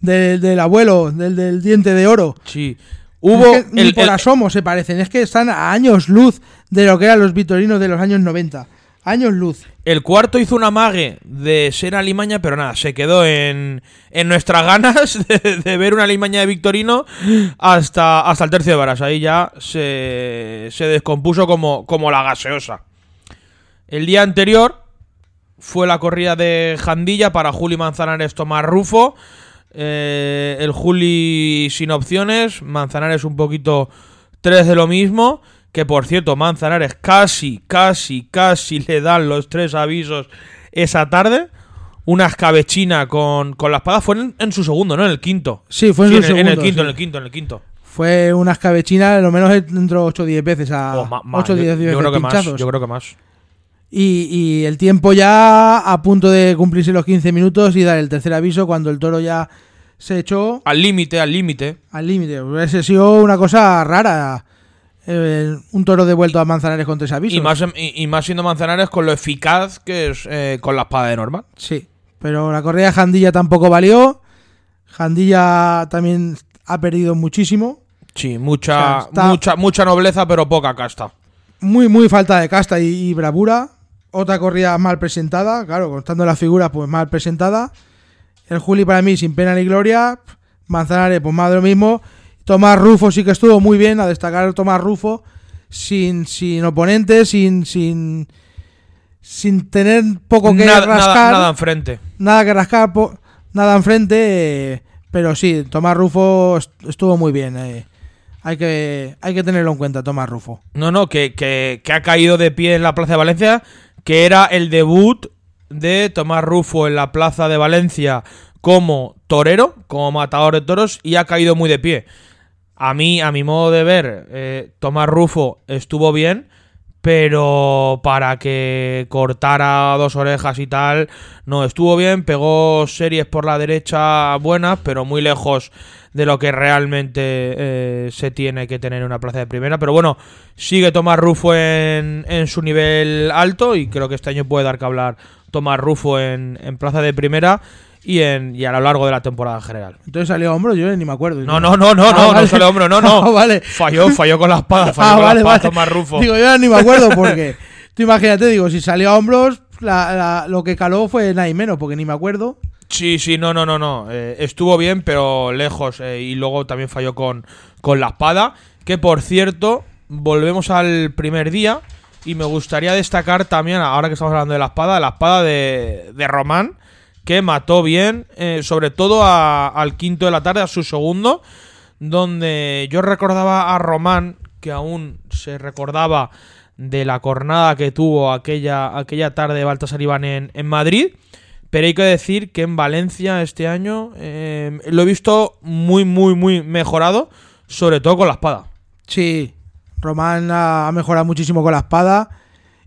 Speaker 2: de- del abuelo, del, del diente de oro.
Speaker 1: Sí.
Speaker 2: Es
Speaker 1: Hubo
Speaker 2: ni por
Speaker 1: el-
Speaker 2: asomo se parecen, es que están a años luz de lo que eran los Vitorinos de los años 90. Años luz.
Speaker 1: el cuarto hizo una mague de ser alimaña, pero nada, se quedó en, en nuestras ganas de, de ver una alimaña de Victorino hasta, hasta el tercio de varas. Ahí ya se, se descompuso como, como la gaseosa. El día anterior fue la corrida de Jandilla para Juli Manzanares Tomás Rufo. Eh, el Juli sin opciones, Manzanares un poquito tres de lo mismo. Que por cierto, Manzanares casi, casi, casi le dan los tres avisos esa tarde. una escabechina con, con la espada. Fue en, en su segundo, ¿no? En el quinto.
Speaker 2: Sí, fue en
Speaker 1: Sí,
Speaker 2: su
Speaker 1: en, el- en el
Speaker 2: segundo,
Speaker 1: quinto,
Speaker 2: sí.
Speaker 1: en el quinto, en el quinto.
Speaker 2: Fue una escabechina, lo menos entró 8 o 10 veces a
Speaker 1: O ma- ma-
Speaker 2: 8 o
Speaker 1: yo-
Speaker 2: 10
Speaker 1: yo, creo que más.
Speaker 2: pinchazos.
Speaker 1: Yo creo que más.
Speaker 2: Y, y el tiempo ya a punto de cumplirse los 15 minutos y dar el tercer aviso cuando el toro ya se echó
Speaker 1: Al límite, al límite.
Speaker 2: al límite. Hubiese sido una cosa rara. eh, un toro devuelto a Manzanares con tres avisos.
Speaker 1: Y más, y, y más siendo Manzanares con lo eficaz que es eh, con la espada de normal.
Speaker 2: Sí, pero la correa de Jandilla tampoco valió. Jandilla también ha perdido muchísimo.
Speaker 1: Sí, mucha,
Speaker 2: O sea, está-
Speaker 1: mucha, mucha nobleza, pero poca casta.
Speaker 2: Muy, muy falta de casta y, y bravura. Otra corrida mal presentada, claro, contando las figuras, pues mal presentada. El Juli para mí sin pena ni gloria. Manzanares, pues más de lo mismo. Tomás Rufo sí que estuvo muy bien, a destacar Tomás Rufo, sin, sin oponentes, sin, sin, sin tener poco que
Speaker 1: Nada,
Speaker 2: rascar.
Speaker 1: nada, nada enfrente.
Speaker 2: nada que rascar, po- nada enfrente, eh, pero sí, Tomás Rufo est- estuvo muy bien. eh. Hay, que, hay que tenerlo en cuenta, Tomás Rufo.
Speaker 1: No, no, que, que, que ha caído de pie en la Plaza de Valencia, que era el debut de Tomás Rufo en la Plaza de Valencia como torero, como matador de toros, y ha caído muy de pie. A mí, a mi modo de ver, eh, Tomás Rufo estuvo bien, pero para que cortara dos orejas y tal, no estuvo bien, pegó series por la derecha buenas, pero muy lejos de lo que realmente eh, se tiene que tener en una plaza de primera. Pero bueno, sigue Tomás Rufo en, en su nivel alto y creo que este año puede dar que hablar Tomás Rufo en, en plaza de primera y, en, y a lo largo de la temporada en general.
Speaker 2: Entonces salió a hombro, yo ni me acuerdo.
Speaker 1: No, no, no, no,
Speaker 2: Ah,
Speaker 1: no, no
Speaker 2: vale.
Speaker 1: sale hombro, no, no.
Speaker 2: Ah, vale.
Speaker 1: Falló, falló con la espada, falló
Speaker 2: Ah,
Speaker 1: con
Speaker 2: vale,
Speaker 1: la espada. Tomás Rufo.
Speaker 2: Digo, yo ni me acuerdo porque. tú imagínate, digo, si salió a hombros, la- la- lo que caló fue nada y menos, porque ni me acuerdo.
Speaker 1: Sí, sí, no, no, no, no. Eh, estuvo bien, pero lejos. eh, y luego también falló con, con la espada. Que por cierto, volvemos al primer día. Y me gustaría destacar también, ahora que estamos hablando de la espada, la espada de, de Román. Que mató bien, eh, sobre todo a- al quinto de la tarde, a su segundo. Donde yo recordaba a Román, que aún se recordaba de la cornada que tuvo aquella, aquella tarde de Baltasar Iván en, en Madrid. Pero hay que decir que en Valencia este año eh, lo he visto muy, muy, muy mejorado, sobre todo con la espada.
Speaker 2: Sí, Román ha mejorado muchísimo con la espada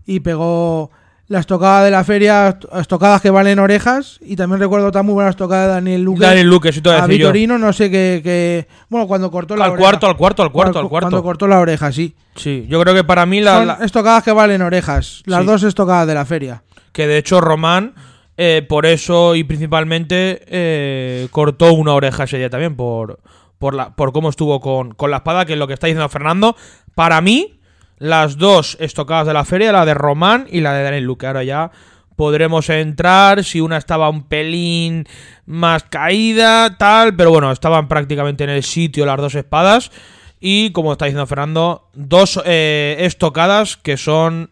Speaker 2: y pegó la estocada de la feria, estocadas que valen orejas. Y también recuerdo otra muy buena estocada de Daniel Luque.
Speaker 1: Daniel Luque, eso te voy a
Speaker 2: a
Speaker 1: decir yo.
Speaker 2: Vitorino, no sé qué. qué- bueno, cuando cortó la
Speaker 1: Al
Speaker 2: oreja.
Speaker 1: cuarto, al cuarto, al cuarto, al cuarto.
Speaker 2: Cuando cortó la oreja, sí.
Speaker 1: Sí, yo creo que para mí la,
Speaker 2: Son
Speaker 1: la-
Speaker 2: estocadas que valen orejas. Las
Speaker 1: Sí.
Speaker 2: dos estocadas de la feria.
Speaker 1: que de hecho Román eh, por eso y principalmente eh, cortó una oreja ese día también por por la por cómo estuvo con, con la espada que es lo que está diciendo Fernando. Para mí las dos estocadas de la feria la de Román y la de Daniel Luque. Ahora ya podremos entrar si una estaba un pelín más caída tal pero bueno estaban prácticamente en el sitio las dos espadas. Y como está diciendo Fernando dos eh, estocadas que son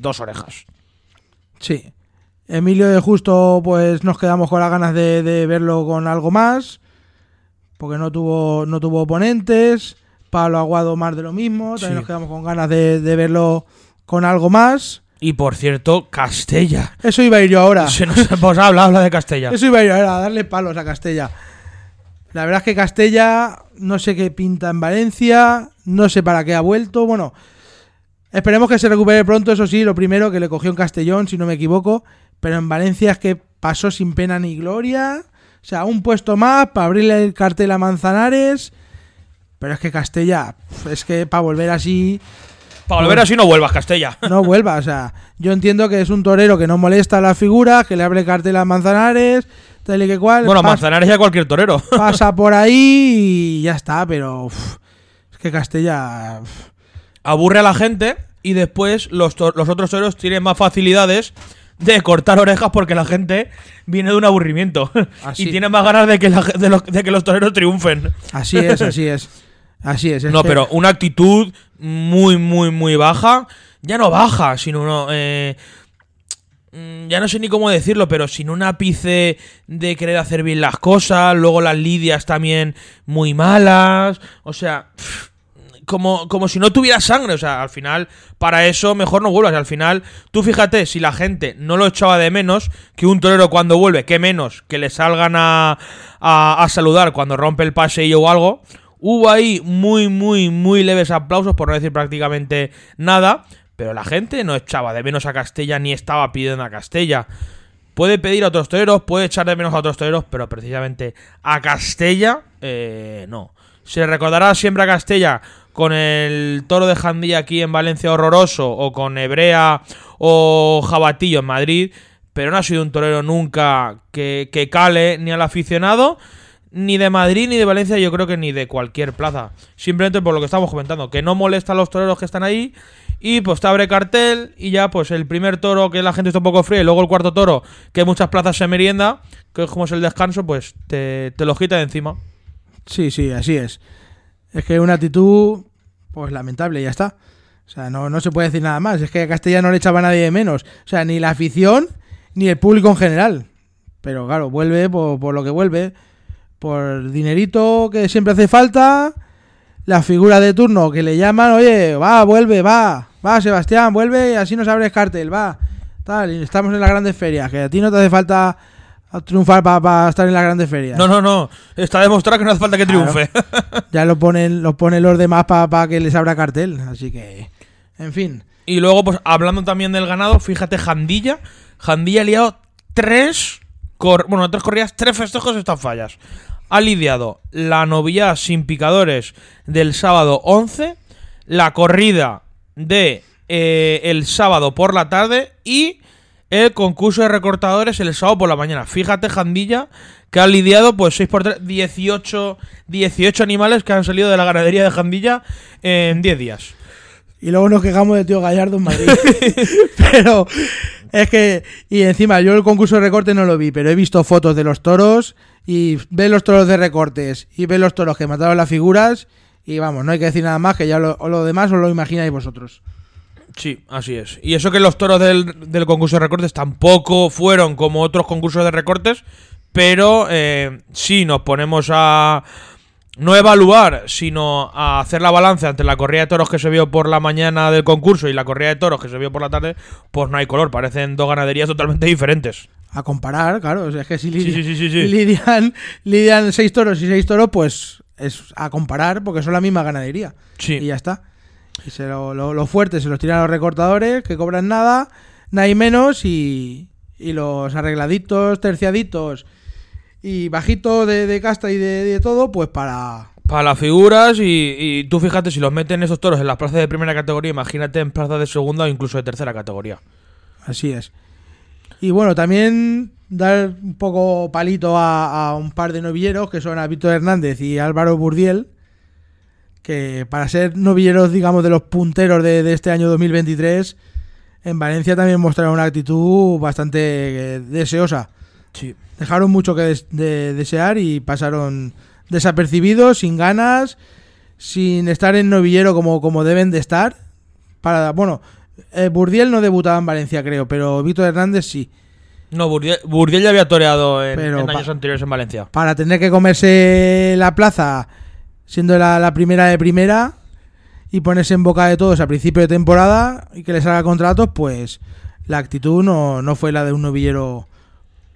Speaker 1: dos orejas.
Speaker 2: Sí. Emilio de Justo, pues nos quedamos con las ganas de, de verlo con algo más. Porque no tuvo, no tuvo oponentes. Pablo Aguado más de lo mismo. También
Speaker 1: Sí.
Speaker 2: nos quedamos con ganas de, de verlo con algo más.
Speaker 1: Y por cierto, Castella.
Speaker 2: Eso iba a ir yo ahora.
Speaker 1: Se nos pues habla, habla de Castella.
Speaker 2: Eso iba a ir ahora, a darle palos a Castella. La verdad es que Castella no sé qué pinta en Valencia, no sé para qué ha vuelto. Bueno, esperemos que se recupere pronto, eso sí, lo primero que le cogió en Castellón, si no me equivoco. Pero en Valencia es que pasó sin pena ni gloria. O sea, un puesto más para abrirle el cartel a Manzanares. Pero es que Castella, es que para volver así,
Speaker 1: Para volver así no vuelvas, Castella.
Speaker 2: no vuelva. O sea, yo entiendo que es un torero que no molesta a la figura, que le abre el cartel a Manzanares, tal y que cual.
Speaker 1: Bueno, Manzanares ya cualquier torero.
Speaker 2: pasa por ahí y ya está, pero uf, es que Castella uf,
Speaker 1: Aburre a la gente y después los, los otros toreros tienen más facilidades de cortar orejas porque la gente viene de un aburrimiento.
Speaker 2: Así.
Speaker 1: y tiene más ganas de que, la- de los, de que los toreros triunfen.
Speaker 2: así es, así es. Así es.
Speaker 1: No, pero una actitud muy, muy, muy baja. Ya no baja, sino no. eh, mm, ya no sé ni cómo decirlo, pero sin un ápice de querer hacer bien las cosas. Luego las lidias también muy malas. O sea, pff, como, como si no tuviera sangre. O sea, al final, para eso mejor no vuelvas. Al final, tú fíjate, si la gente no lo echaba de menos, que un torero cuando vuelve, que menos que le salgan a, a, a saludar cuando rompe el pasillo o algo. Hubo ahí muy, muy, muy leves aplausos, por no decir prácticamente nada. Pero la gente no echaba de menos a Castella ni estaba pidiendo a Castella. Puede pedir a otros toreros, puede echar de menos a otros toreros, pero precisamente a Castella, eh, no. Se recordará siempre a Castella con el toro de Jandía aquí en Valencia horroroso, o con Hebrea o Jabatillo en Madrid, pero no ha sido un torero nunca que, que cale ni al aficionado, ni de Madrid ni de Valencia, yo creo que ni de cualquier plaza. Simplemente por lo que estamos comentando, que no molesta a los toreros que están ahí y pues te abre cartel y ya pues el primer toro que la gente está un poco fría y luego el cuarto toro que muchas plazas se merienda, que es como es el descanso, pues te, te lo quita de encima.
Speaker 2: Sí, sí, así es. Es que una actitud, pues lamentable, ya está. O sea, no, no se puede decir nada más. Es que a Castilla no le echaba a nadie de menos. O sea, ni la afición ni el público en general. Pero claro, vuelve por, por lo que vuelve. Por dinerito que siempre hace falta. La figura de turno que le llaman, oye, va, vuelve, va, va, Sebastián, vuelve y así nos abres cartel, va. Tal, y estamos en las grandes ferias, que a ti no te hace falta triunfar para estar en las grandes ferias.
Speaker 1: No, no, no. Está demostrado que no hace falta que
Speaker 2: Claro.
Speaker 1: triunfe.
Speaker 2: Ya lo ponen, lo ponen los demás para que les abra cartel. Así que, en fin.
Speaker 1: Y luego, pues hablando también del ganado, fíjate, Jandilla. Jandilla ha liado tres, cor- bueno, tres corridas, tres festejos estas fallas. Ha lidiado la novillada sin picadores del sábado 11, la corrida de eh, el sábado por la tarde y el concurso de recortadores el sábado por la mañana. Fíjate, Jandilla, que ha lidiado pues 6 por 3, 18, 18 animales que han salido de la ganadería de Jandilla en 10 días.
Speaker 2: Y luego nos quejamos de tío Gallardo en Madrid. pero es que, y encima yo el concurso de recorte no lo vi, pero he visto fotos de los toros y ves los toros de recortes y ves los toros que mataron las figuras y vamos, no hay que decir nada más, que ya lo, lo demás os lo imagináis vosotros.
Speaker 1: Sí, así es. Y eso que los toros del, del concurso de recortes tampoco fueron como otros concursos de recortes, pero eh, sí nos ponemos a no evaluar, sino a hacer la balanza entre la corrida de toros que se vio por la mañana del concurso y la corrida de toros que se vio por la tarde, pues no hay color, parecen dos ganaderías totalmente diferentes.
Speaker 2: A comparar, claro, es que si
Speaker 1: sí, sí, sí.
Speaker 2: lidian, lidian seis toros y seis toros, pues es a comparar porque son la misma ganadería.
Speaker 1: Sí.
Speaker 2: Y ya está. Y se lo, lo, lo fuerte se los tiran a los recortadores, que cobran nada, nada y menos, y, y los arregladitos, terciaditos y bajitos de, de casta y de, de todo, pues para...
Speaker 1: Para las figuras y, y tú fíjate si los meten esos toros en las plazas de primera categoría, imagínate en plazas de segunda o incluso de tercera categoría.
Speaker 2: Así es. Y bueno, también dar un poco palito a, a un par de novilleros, que son a Víctor Hernández y Álvaro Burdiel, que para ser novilleros, digamos, de los punteros de, de este año 2023, en Valencia también mostraron una actitud bastante eh, deseosa.
Speaker 1: Sí.
Speaker 2: Dejaron mucho que des- de- desear y pasaron desapercibidos, sin ganas, sin estar en novillero como, como deben de estar. Para, bueno, eh, Burdiel no debutaba en Valencia, creo, pero Víctor Hernández sí.
Speaker 1: No, Burdiel, Burdiel ya había toreado en,
Speaker 2: pa-
Speaker 1: años anteriores en Valencia.
Speaker 2: Para tener que comerse la plaza siendo la, la primera de primera y ponerse en boca de todos a principio de temporada y que les haga contratos, pues la actitud no, no fue la de un novillero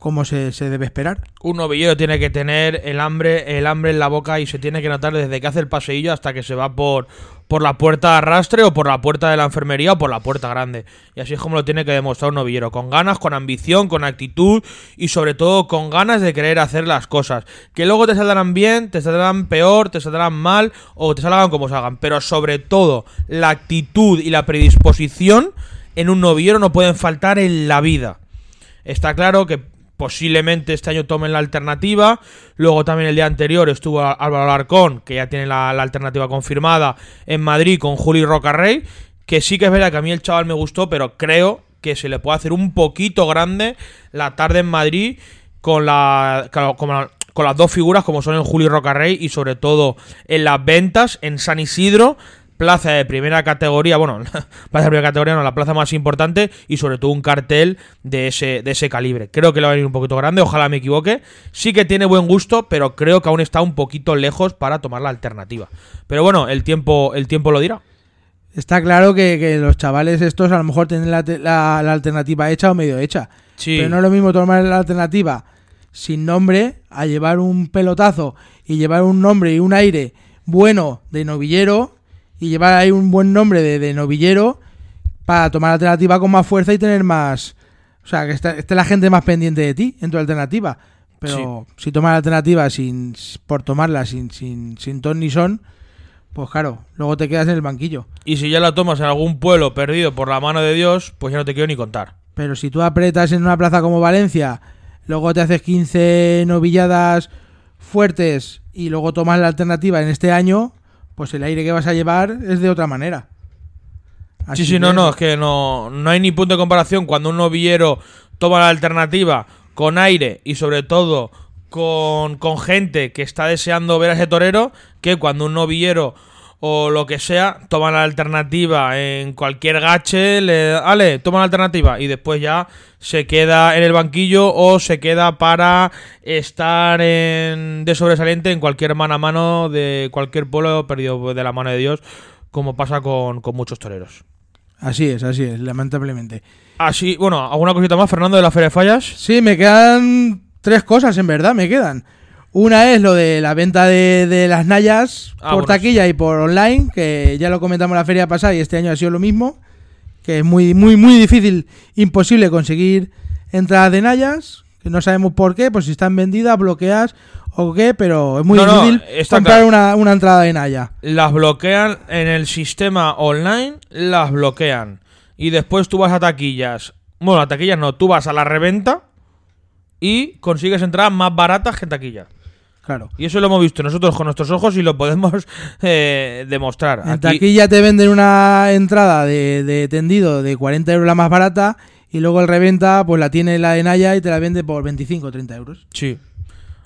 Speaker 2: como se, se debe esperar.
Speaker 1: Un novillero tiene que tener el hambre, el hambre en la boca y se tiene que notar desde que hace el paseillo hasta que se va por, por la puerta de arrastre o por la puerta de la enfermería o por la puerta grande. Y así es como lo tiene que demostrar un novillero, con ganas, con ambición, con actitud y sobre todo con ganas de querer hacer las cosas. Que luego te saldrán bien, te saldrán peor, te saldrán mal o te salgan como salgan. Pero sobre todo la actitud y la predisposición en un novillero no pueden faltar en la vida. Está claro que posiblemente este año tomen la alternativa. Luego también el día anterior estuvo Álvaro Alarcón, que ya tiene la, alternativa confirmada en Madrid con Juli Rocarrey. Que sí que es verdad que a mí el chaval me gustó, pero creo que se le puede hacer un poquito grande la tarde en Madrid con, la, con, la- con las dos figuras como son el Juli Rocarrey y sobre todo en las ventas en San Isidro plaza de primera categoría, bueno, plaza de primera categoría no, la plaza más importante y sobre todo un cartel de ese, de ese calibre. Creo que le va a venir un poquito grande, ojalá me equivoque. Sí que tiene buen gusto, pero creo que aún está un poquito lejos para tomar la alternativa. Pero bueno, el tiempo, el tiempo lo dirá.
Speaker 2: Está claro que, que los chavales estos a lo mejor tienen la, la- la alternativa hecha o medio hecha.
Speaker 1: Sí.
Speaker 2: Pero no es lo mismo tomar la alternativa sin nombre a llevar un pelotazo y llevar un nombre y un aire bueno de novillero y llevar ahí un buen nombre de, de novillero para tomar la alternativa con más fuerza y tener más... O sea, que esté, esté la gente más pendiente de ti en tu alternativa. Pero si tomas la alternativa sin por tomarla sin, sin, sin ton ni son, pues claro, luego te quedas en el banquillo.
Speaker 1: Y si ya la tomas en algún pueblo perdido por la mano de Dios, pues ya no te quiero ni contar.
Speaker 2: Pero si tú apretas en una plaza como Valencia, luego te haces 15 novilladas fuertes y luego tomas la alternativa en este año, pues el aire que vas a llevar es de otra manera. Así
Speaker 1: sí, sí, no, no, es que no, no hay ni punto de comparación cuando un novillero toma la alternativa con aire y sobre todo con, con gente que está deseando ver a ese torero que cuando un novillero o lo que sea toma la alternativa en cualquier gache, le ale, toma la alternativa y después ya se queda en el banquillo o se queda para estar en, de sobresaliente en cualquier mano a mano de cualquier pueblo perdido de la mano de Dios, como pasa con, con muchos toreros.
Speaker 2: Así es, así es, lamentablemente.
Speaker 1: Así, bueno, ¿alguna cosita más, Fernando, de la Feria de Fallas?
Speaker 2: Sí, me quedan tres cosas, en verdad, me quedan. Una es lo de la venta de, de las Nayas
Speaker 1: Ah,
Speaker 2: por
Speaker 1: bueno,
Speaker 2: taquilla y por online, que ya lo comentamos la feria pasada y este año ha sido lo mismo, que es muy, muy, muy difícil, imposible conseguir entradas de Nayas, que no sabemos por qué, pues si están vendidas, bloqueadas o qué, pero es muy
Speaker 1: No,
Speaker 2: difícil comprar
Speaker 1: claro.
Speaker 2: una, una entrada de Naya.
Speaker 1: Las bloquean en el sistema online, las bloquean. Y después tú vas a taquillas. Bueno, a taquillas no, tú vas a la reventa y consigues entradas más baratas que en taquilla.
Speaker 2: Claro.
Speaker 1: Y eso lo hemos visto nosotros con nuestros ojos y lo podemos eh, demostrar.
Speaker 2: En
Speaker 1: Aquí-
Speaker 2: taquilla te venden una entrada de, de tendido de 40 euros la más barata y luego el reventa pues la tiene la de Naya y te la vende por 25 o 30 euros.
Speaker 1: Sí.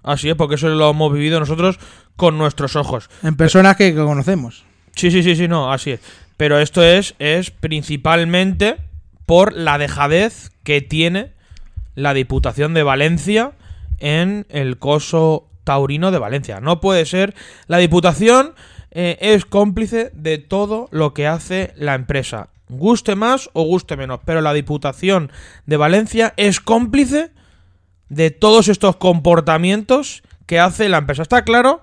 Speaker 1: Así es, porque eso lo hemos vivido nosotros con nuestros ojos.
Speaker 2: En personas que, que conocemos.
Speaker 1: Sí, sí, sí, sí, no, así es. Pero esto es, es principalmente por la dejadez que tiene la Diputación de Valencia en el coso taurino de Valencia. No puede ser. La Diputación eh, es cómplice de todo lo que hace la empresa. Guste más o guste menos. Pero la Diputación de Valencia es cómplice de todos estos comportamientos que hace la empresa. Está claro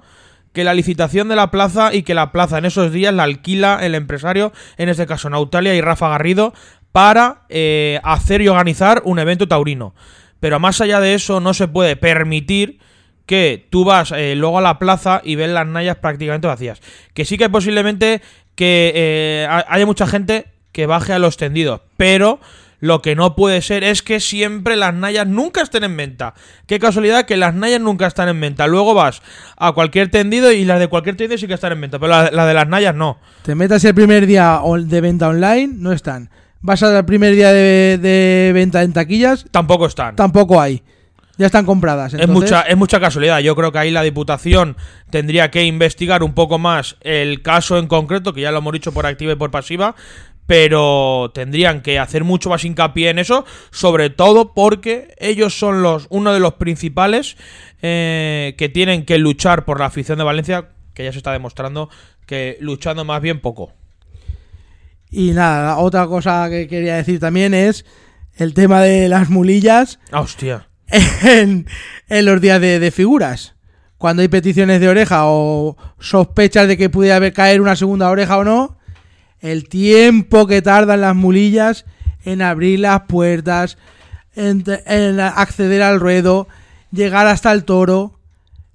Speaker 1: que la licitación de la plaza y que la plaza en esos días la alquila el empresario, en este caso Nautalia y Rafa Garrido, para eh, hacer y organizar un evento taurino. Pero más allá de eso, no se puede permitir que tú vas eh, luego a la plaza y ves las nallas prácticamente vacías. Que sí que posiblemente que eh, ha- haya mucha gente que baje a los tendidos, pero lo que no puede ser es que siempre las nallas nunca estén en venta. Qué casualidad que las nallas nunca están en venta. Luego vas a cualquier tendido y las de cualquier tendido sí que están en venta, pero la, la de las nallas no.
Speaker 2: Te metas el primer día de venta online, no están. Vas al primer día de, de venta en taquillas,
Speaker 1: Tampoco están.
Speaker 2: tampoco hay. Ya están compradas.
Speaker 1: Es mucha, es mucha casualidad. Yo creo que ahí la Diputación tendría que investigar un poco más el caso en concreto, que ya lo hemos dicho por activa y por pasiva, pero tendrían que hacer mucho más hincapié en eso, sobre todo porque ellos son los uno de los principales eh, que tienen que luchar por la afición de Valencia, que ya se está demostrando que luchando más bien poco.
Speaker 2: Y nada, otra cosa que quería decir también es el tema de las mulillas
Speaker 1: Ah, hostia.
Speaker 2: En, los días de, figuras. Cuando hay peticiones de oreja o sospechas de que pudiera haber- caer una segunda oreja o no, el tiempo que tardan las mulillas en abrir las puertas, en, en acceder al ruedo, llegar hasta el toro,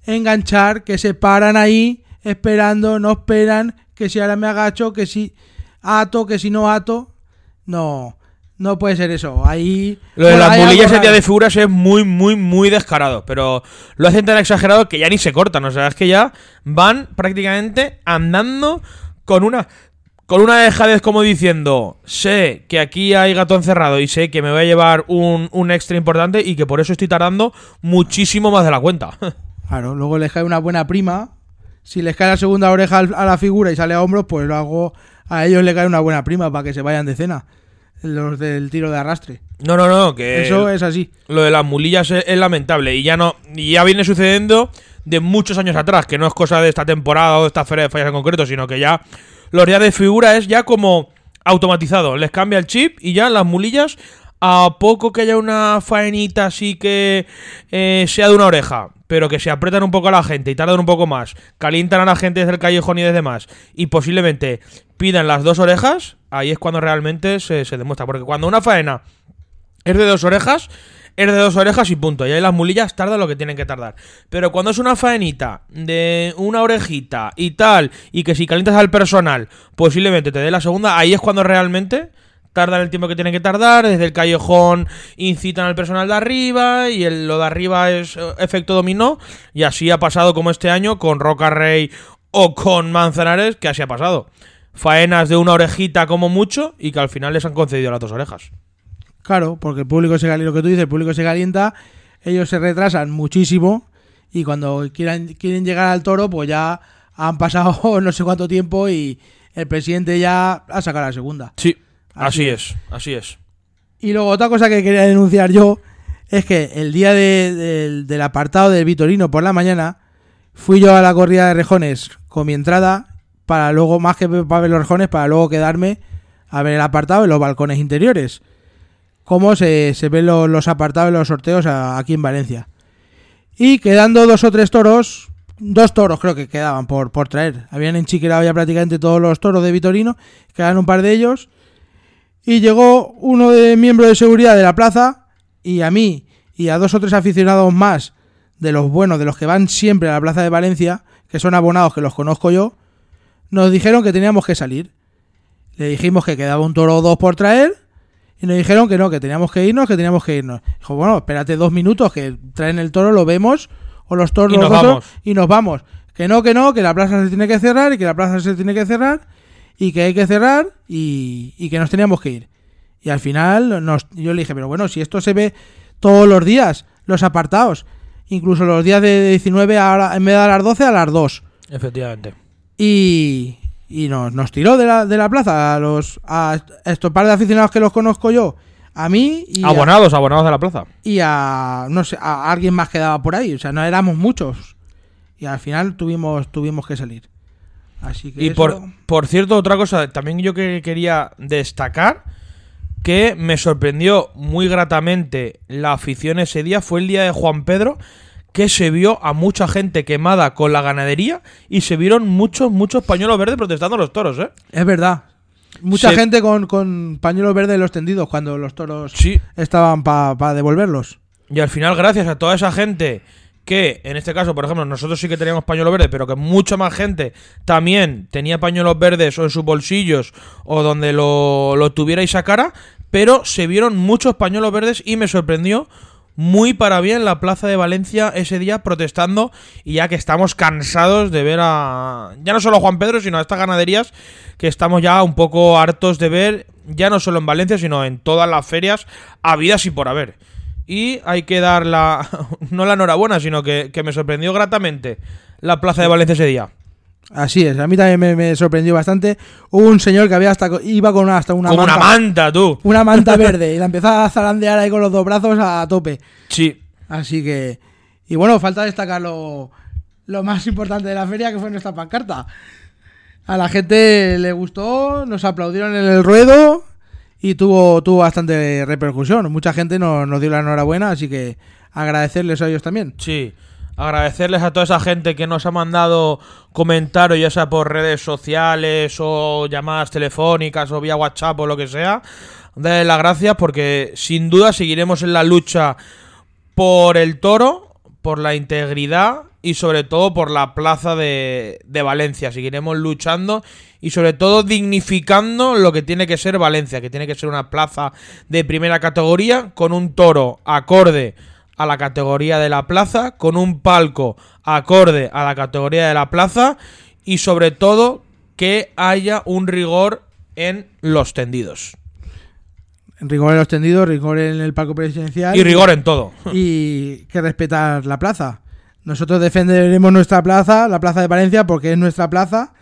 Speaker 2: enganchar, que se paran ahí esperando, no esperan, que si ahora me agacho, que si ato, que si no ato. No, no puede ser eso. Ahí.
Speaker 1: Lo de
Speaker 2: Bueno,
Speaker 1: las mulillas en día de figuras es muy, muy, muy descarado. Pero lo hacen tan exagerado que ya ni se cortan. O sea, es que ya van prácticamente andando con una. Con una dejadez como diciendo, sé que aquí hay gato encerrado y sé que me voy a llevar un, un extra importante y que por eso estoy tardando muchísimo más de la cuenta.
Speaker 2: Claro, luego les cae una buena prima. si les cae la segunda oreja a la figura y sale a hombros, pues lo hago. A ellos le cae una buena prima para que se vayan de cena. Los del tiro de arrastre.
Speaker 1: No, no, no, que
Speaker 2: Eso es así.
Speaker 1: lo de las mulillas es, es lamentable y ya no y ya viene sucediendo de muchos años atrás, que no es cosa de esta temporada o de esta feria de fallas en concreto, sino que ya los días de figura es ya como automatizado, les cambia el chip y ya las mulillas a poco que haya una faenita así que eh, sea de una oreja, pero que se apretan un poco a la gente y tardan un poco más, calientan a la gente desde el callejón y desde más, y posiblemente pidan las dos orejas, ahí es cuando realmente se, se demuestra. Porque cuando una faena es de dos orejas, es de dos orejas y punto. Y ahí las mulillas tardan lo que tienen que tardar. Pero cuando es una faenita de una orejita y tal, y que si calientas al personal, posiblemente te dé la segunda, ahí es cuando realmente tardan el tiempo que tienen que tardar. Desde el callejón incitan al personal de arriba, y el- lo de arriba es eh, efecto dominó. Y así ha pasado como este año con Roca Rey o con Manzanares, que así ha pasado. Faenas de una orejita como mucho y que al final les han concedido las dos orejas.
Speaker 2: Claro, porque el público se calienta, lo que tú dices, el público se calienta, ellos se retrasan muchísimo y cuando quieran, quieren llegar al toro, pues ya han pasado no sé cuánto tiempo y el presidente ya ha sacado la segunda.
Speaker 1: Sí,
Speaker 2: Así
Speaker 1: así, es, así es.
Speaker 2: Y luego otra cosa que quería denunciar yo es que el día de- del- del apartado del Vitorino por la mañana fui yo a la corrida de rejones con mi entrada para luego, más que para ver los rejones, para luego quedarme a ver el apartado en los balcones interiores. Cómo se, se ven los, los apartados de los sorteos aquí en Valencia. Y quedando dos o tres toros, dos toros creo que quedaban por, por traer. Habían enchiquerado ya prácticamente todos los toros de Vitorino, quedaban un par de ellos. Y llegó uno de miembro de seguridad de la plaza y a mí y a dos o tres aficionados más de los buenos, de los que van siempre a la plaza de Valencia, que son abonados, que los conozco yo, nos dijeron que teníamos que salir. Le dijimos que quedaba un toro o dos por traer y nos dijeron que no, que teníamos que irnos, que teníamos que irnos. Dijo, bueno, espérate dos minutos, que traen el toro, lo vemos, o los toros
Speaker 1: Y nos
Speaker 2: otros,
Speaker 1: vamos.
Speaker 2: y nos vamos. Que no, que no, que la plaza se tiene que cerrar y que la plaza se tiene que cerrar y que hay que cerrar y, y que nos teníamos que ir. Y al final nos, yo le dije, pero bueno, si esto se ve todos los días, los apartados, incluso los días de 19, ahora, en vez de a las 12, a las 2.
Speaker 1: Efectivamente.
Speaker 2: Y, y nos, nos tiró de la, de la plaza a los a estos par de aficionados que los conozco yo, a mí y a,
Speaker 1: Abonados, abonados de la plaza.
Speaker 2: y a no sé, a alguien más que daba por ahí, o sea, no éramos muchos. Y al final tuvimos tuvimos que salir. Así que
Speaker 1: Y
Speaker 2: eso-
Speaker 1: por, por cierto, otra cosa, también yo que quería destacar, que me sorprendió muy gratamente la afición ese día, fue el día de Juan Pedro, que se vio a mucha gente quemada con la ganadería y se vieron muchos, muchos pañuelos verdes protestando a los toros, ¿eh?
Speaker 2: es verdad. Mucha
Speaker 1: Se-
Speaker 2: gente con, con pañuelos verdes en los tendidos cuando los toros
Speaker 1: Sí.
Speaker 2: estaban para devolverlos.
Speaker 1: Y al final, gracias a toda esa gente que, en este caso, por ejemplo, nosotros sí que teníamos pañuelo verde, pero que mucha más gente también tenía pañuelos verdes o en sus bolsillos o donde lo, lo tuviera y sacara, pero se vieron muchos pañuelos verdes y me sorprendió muy para bien la plaza de Valencia ese día protestando y ya que estamos cansados de ver a ya no solo a Juan Pedro sino a estas ganaderías que estamos ya un poco hartos de ver ya no solo en Valencia sino en todas las ferias habidas y por haber. Y hay que dar la no la enhorabuena sino que, que me sorprendió gratamente la plaza de Valencia ese día
Speaker 2: Así es, a mí también me, me sorprendió bastante. Hubo un señor que había hasta iba con hasta una
Speaker 1: como
Speaker 2: manta,
Speaker 1: una manta tú
Speaker 2: una manta verde y la empezaba a zarandear ahí con los dos brazos a tope.
Speaker 1: sí
Speaker 2: Así que. Y bueno, falta destacar lo, lo más importante de la feria, que fue nuestra pancarta. A la gente le gustó, nos aplaudieron en el ruedo y tuvo, tuvo bastante repercusión. Mucha gente nos, nos dio la enhorabuena, así que agradecerles a ellos también.
Speaker 1: Sí, agradecerles a toda esa gente que nos ha mandado comentarios, ya sea por redes sociales o llamadas telefónicas o vía WhatsApp o lo que sea. Darles las gracias porque sin duda seguiremos en la lucha por el toro, por la integridad y sobre todo por la plaza de, Valencia. Seguiremos luchando y sobre todo dignificando lo que tiene que ser Valencia, que tiene que ser una plaza de primera categoría con un toro acorde a la categoría de la plaza, con un palco acorde a la categoría de la plaza y sobre todo que haya un rigor en los tendidos.
Speaker 2: Rigor en los tendidos, rigor en el palco presidencial.
Speaker 1: Y rigor en todo.
Speaker 2: y que respetar la plaza. Nosotros defenderemos nuestra plaza, la plaza de Valencia, porque es nuestra plaza,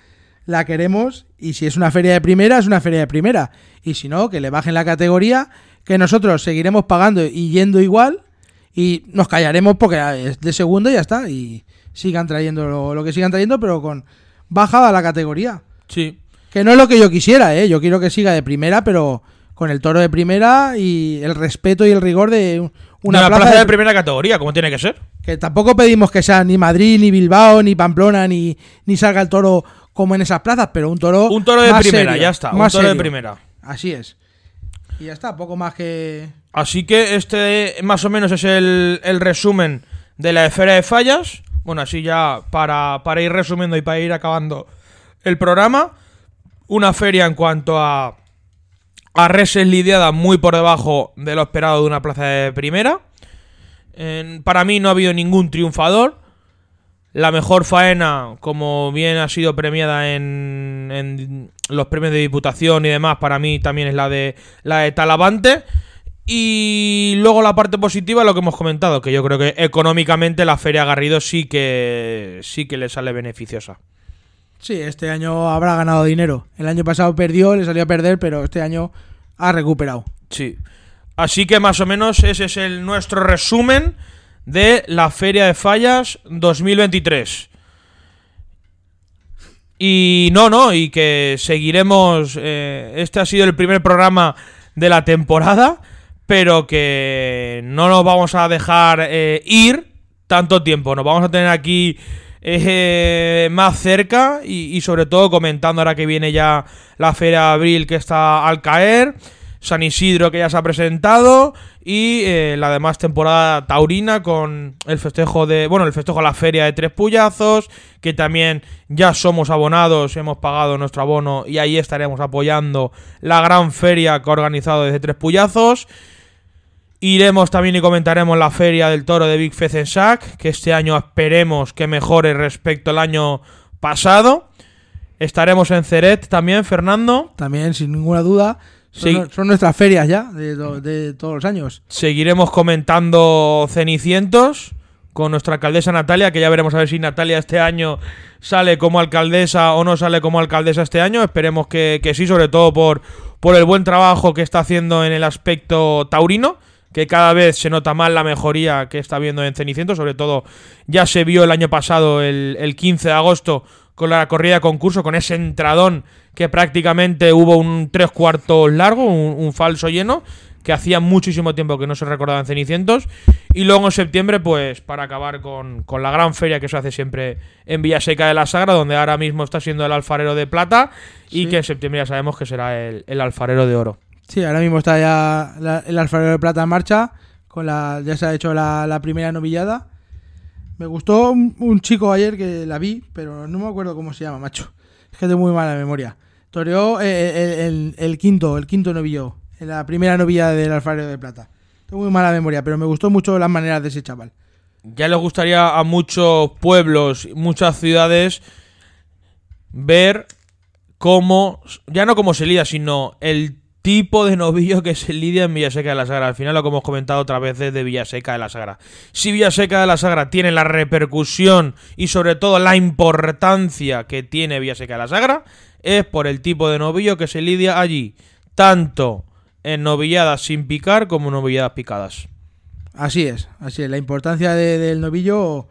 Speaker 2: la queremos y si es una feria de primera, es una feria de primera. Y si no, que le bajen la categoría, que nosotros seguiremos pagando y yendo igual y nos callaremos porque es de segundo y ya está. Y sigan trayendo lo, lo que sigan trayendo, pero con bajada la categoría.
Speaker 1: Sí.
Speaker 2: Que no es lo que yo quisiera, ¿eh? Yo quiero que siga de primera, pero con el toro de primera y el respeto y el rigor de un- una,
Speaker 1: Una,
Speaker 2: plaza,
Speaker 1: plaza, de...
Speaker 2: de-
Speaker 1: primera categoría, como tiene que ser.
Speaker 2: Que tampoco pedimos que sea ni Madrid, ni Bilbao, ni Pamplona, ni, ni salga el toro como en esas plazas, pero un toro.
Speaker 1: Un toro de primera,
Speaker 2: serio,
Speaker 1: ya está. Un toro de primera.
Speaker 2: Así es. Y ya está, poco más que.
Speaker 1: Así que este más o menos es el, el resumen de la esfera de fallas. Bueno, así ya para, para ir resumiendo y para ir acabando el programa. Una feria en cuanto a, a reses lidiada muy por debajo de lo esperado de una plaza de primera. Para mí no ha habido ningún triunfador. La mejor faena, como bien ha sido premiada en, en los premios de diputación y demás, para mí también es la de la de Talavante. Y luego la parte positiva, lo que hemos comentado, que yo creo que económicamente la Feria Garrido sí que sí que le sale beneficiosa.
Speaker 2: Sí, este año habrá ganado dinero. El año pasado perdió, le salió a perder, pero este año ha recuperado.
Speaker 1: Sí. Así que más o menos ese es el nuestro resumen de la Feria de Fallas 2023. Y no, no, y que seguiremos. eh, este ha sido el primer programa de la temporada, pero que no nos vamos a dejar eh, ir tanto tiempo. Nos vamos a tener aquí eh, más cerca y, y sobre todo comentando ahora que viene ya la Feria de Abril que está al caer. San Isidro que ya se ha presentado y eh, la demás temporada taurina con el festejo de, bueno, el festejo a la feria de Tres Puyazos, que también ya somos abonados, hemos pagado nuestro abono y ahí estaremos apoyando la gran feria que ha organizado desde Tres Puyazos. Iremos también y comentaremos la feria del toro de Big Fezensac, que este año esperemos que mejore respecto al año pasado. Estaremos en Ceret también, Fernando.
Speaker 2: También, sin ninguna duda, son,
Speaker 1: Sí.
Speaker 2: son nuestras ferias ya, de, to- de todos los años.
Speaker 1: Seguiremos comentando Cenicientos con nuestra alcaldesa Natalia, que ya veremos a ver si Natalia este año sale como alcaldesa o no sale como alcaldesa este año. Esperemos que, que sí, sobre todo por, por el buen trabajo que está haciendo en el aspecto taurino, que cada vez se nota más la mejoría que está viendo en Cenicientos. Sobre todo ya se vio el año pasado, el, el 15 de agosto, con la corrida de concurso, con ese entradón que prácticamente hubo un tres cuartos largo, un, un falso lleno, que hacía muchísimo tiempo que no se recordaba en Cenicientos. Y luego en septiembre, pues para acabar con, con la gran feria que se hace siempre en Villaseca de la Sagra, donde ahora mismo está siendo el alfarero de plata y que en septiembre ya sabemos que será el, el alfarero de oro.
Speaker 2: Sí, ahora mismo está ya la- el alfarero de plata en marcha. Con la, ya se ha hecho la, la primera novillada. Me gustó un, un chico ayer que la vi, pero no me acuerdo cómo se llama, macho. Es que tengo muy mala memoria. Toreó eh, el, el- el quinto, el quinto novillo. La primera novilla del alfarero de plata. Tengo muy mala memoria, pero me gustó mucho las maneras de ese chaval.
Speaker 1: Ya le gustaría a muchos pueblos, muchas ciudades, ver cómo, ya no cómo se lidia, sino el tipo de novillo que se lidia en Villaseca de la Sagra. Al final lo que hemos comentado otra vez de Villaseca de la Sagra. Si Villaseca de la Sagra tiene la repercusión y sobre todo la importancia que tiene Villaseca de la Sagra, es por el tipo de novillo que se lidia allí. Tanto en novilladas sin picar como en novilladas picadas.
Speaker 2: Así es, así es. La importancia de- del novillo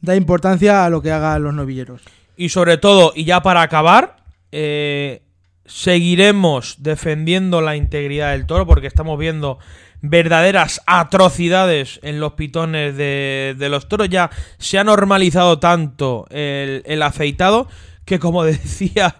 Speaker 2: da importancia a lo que hagan los novilleros.
Speaker 1: Y sobre todo, y ya para acabar, eh, seguiremos defendiendo la integridad del toro porque estamos viendo verdaderas atrocidades en los pitones de, los toros. Ya se ha normalizado tanto el, el afeitado que, como decía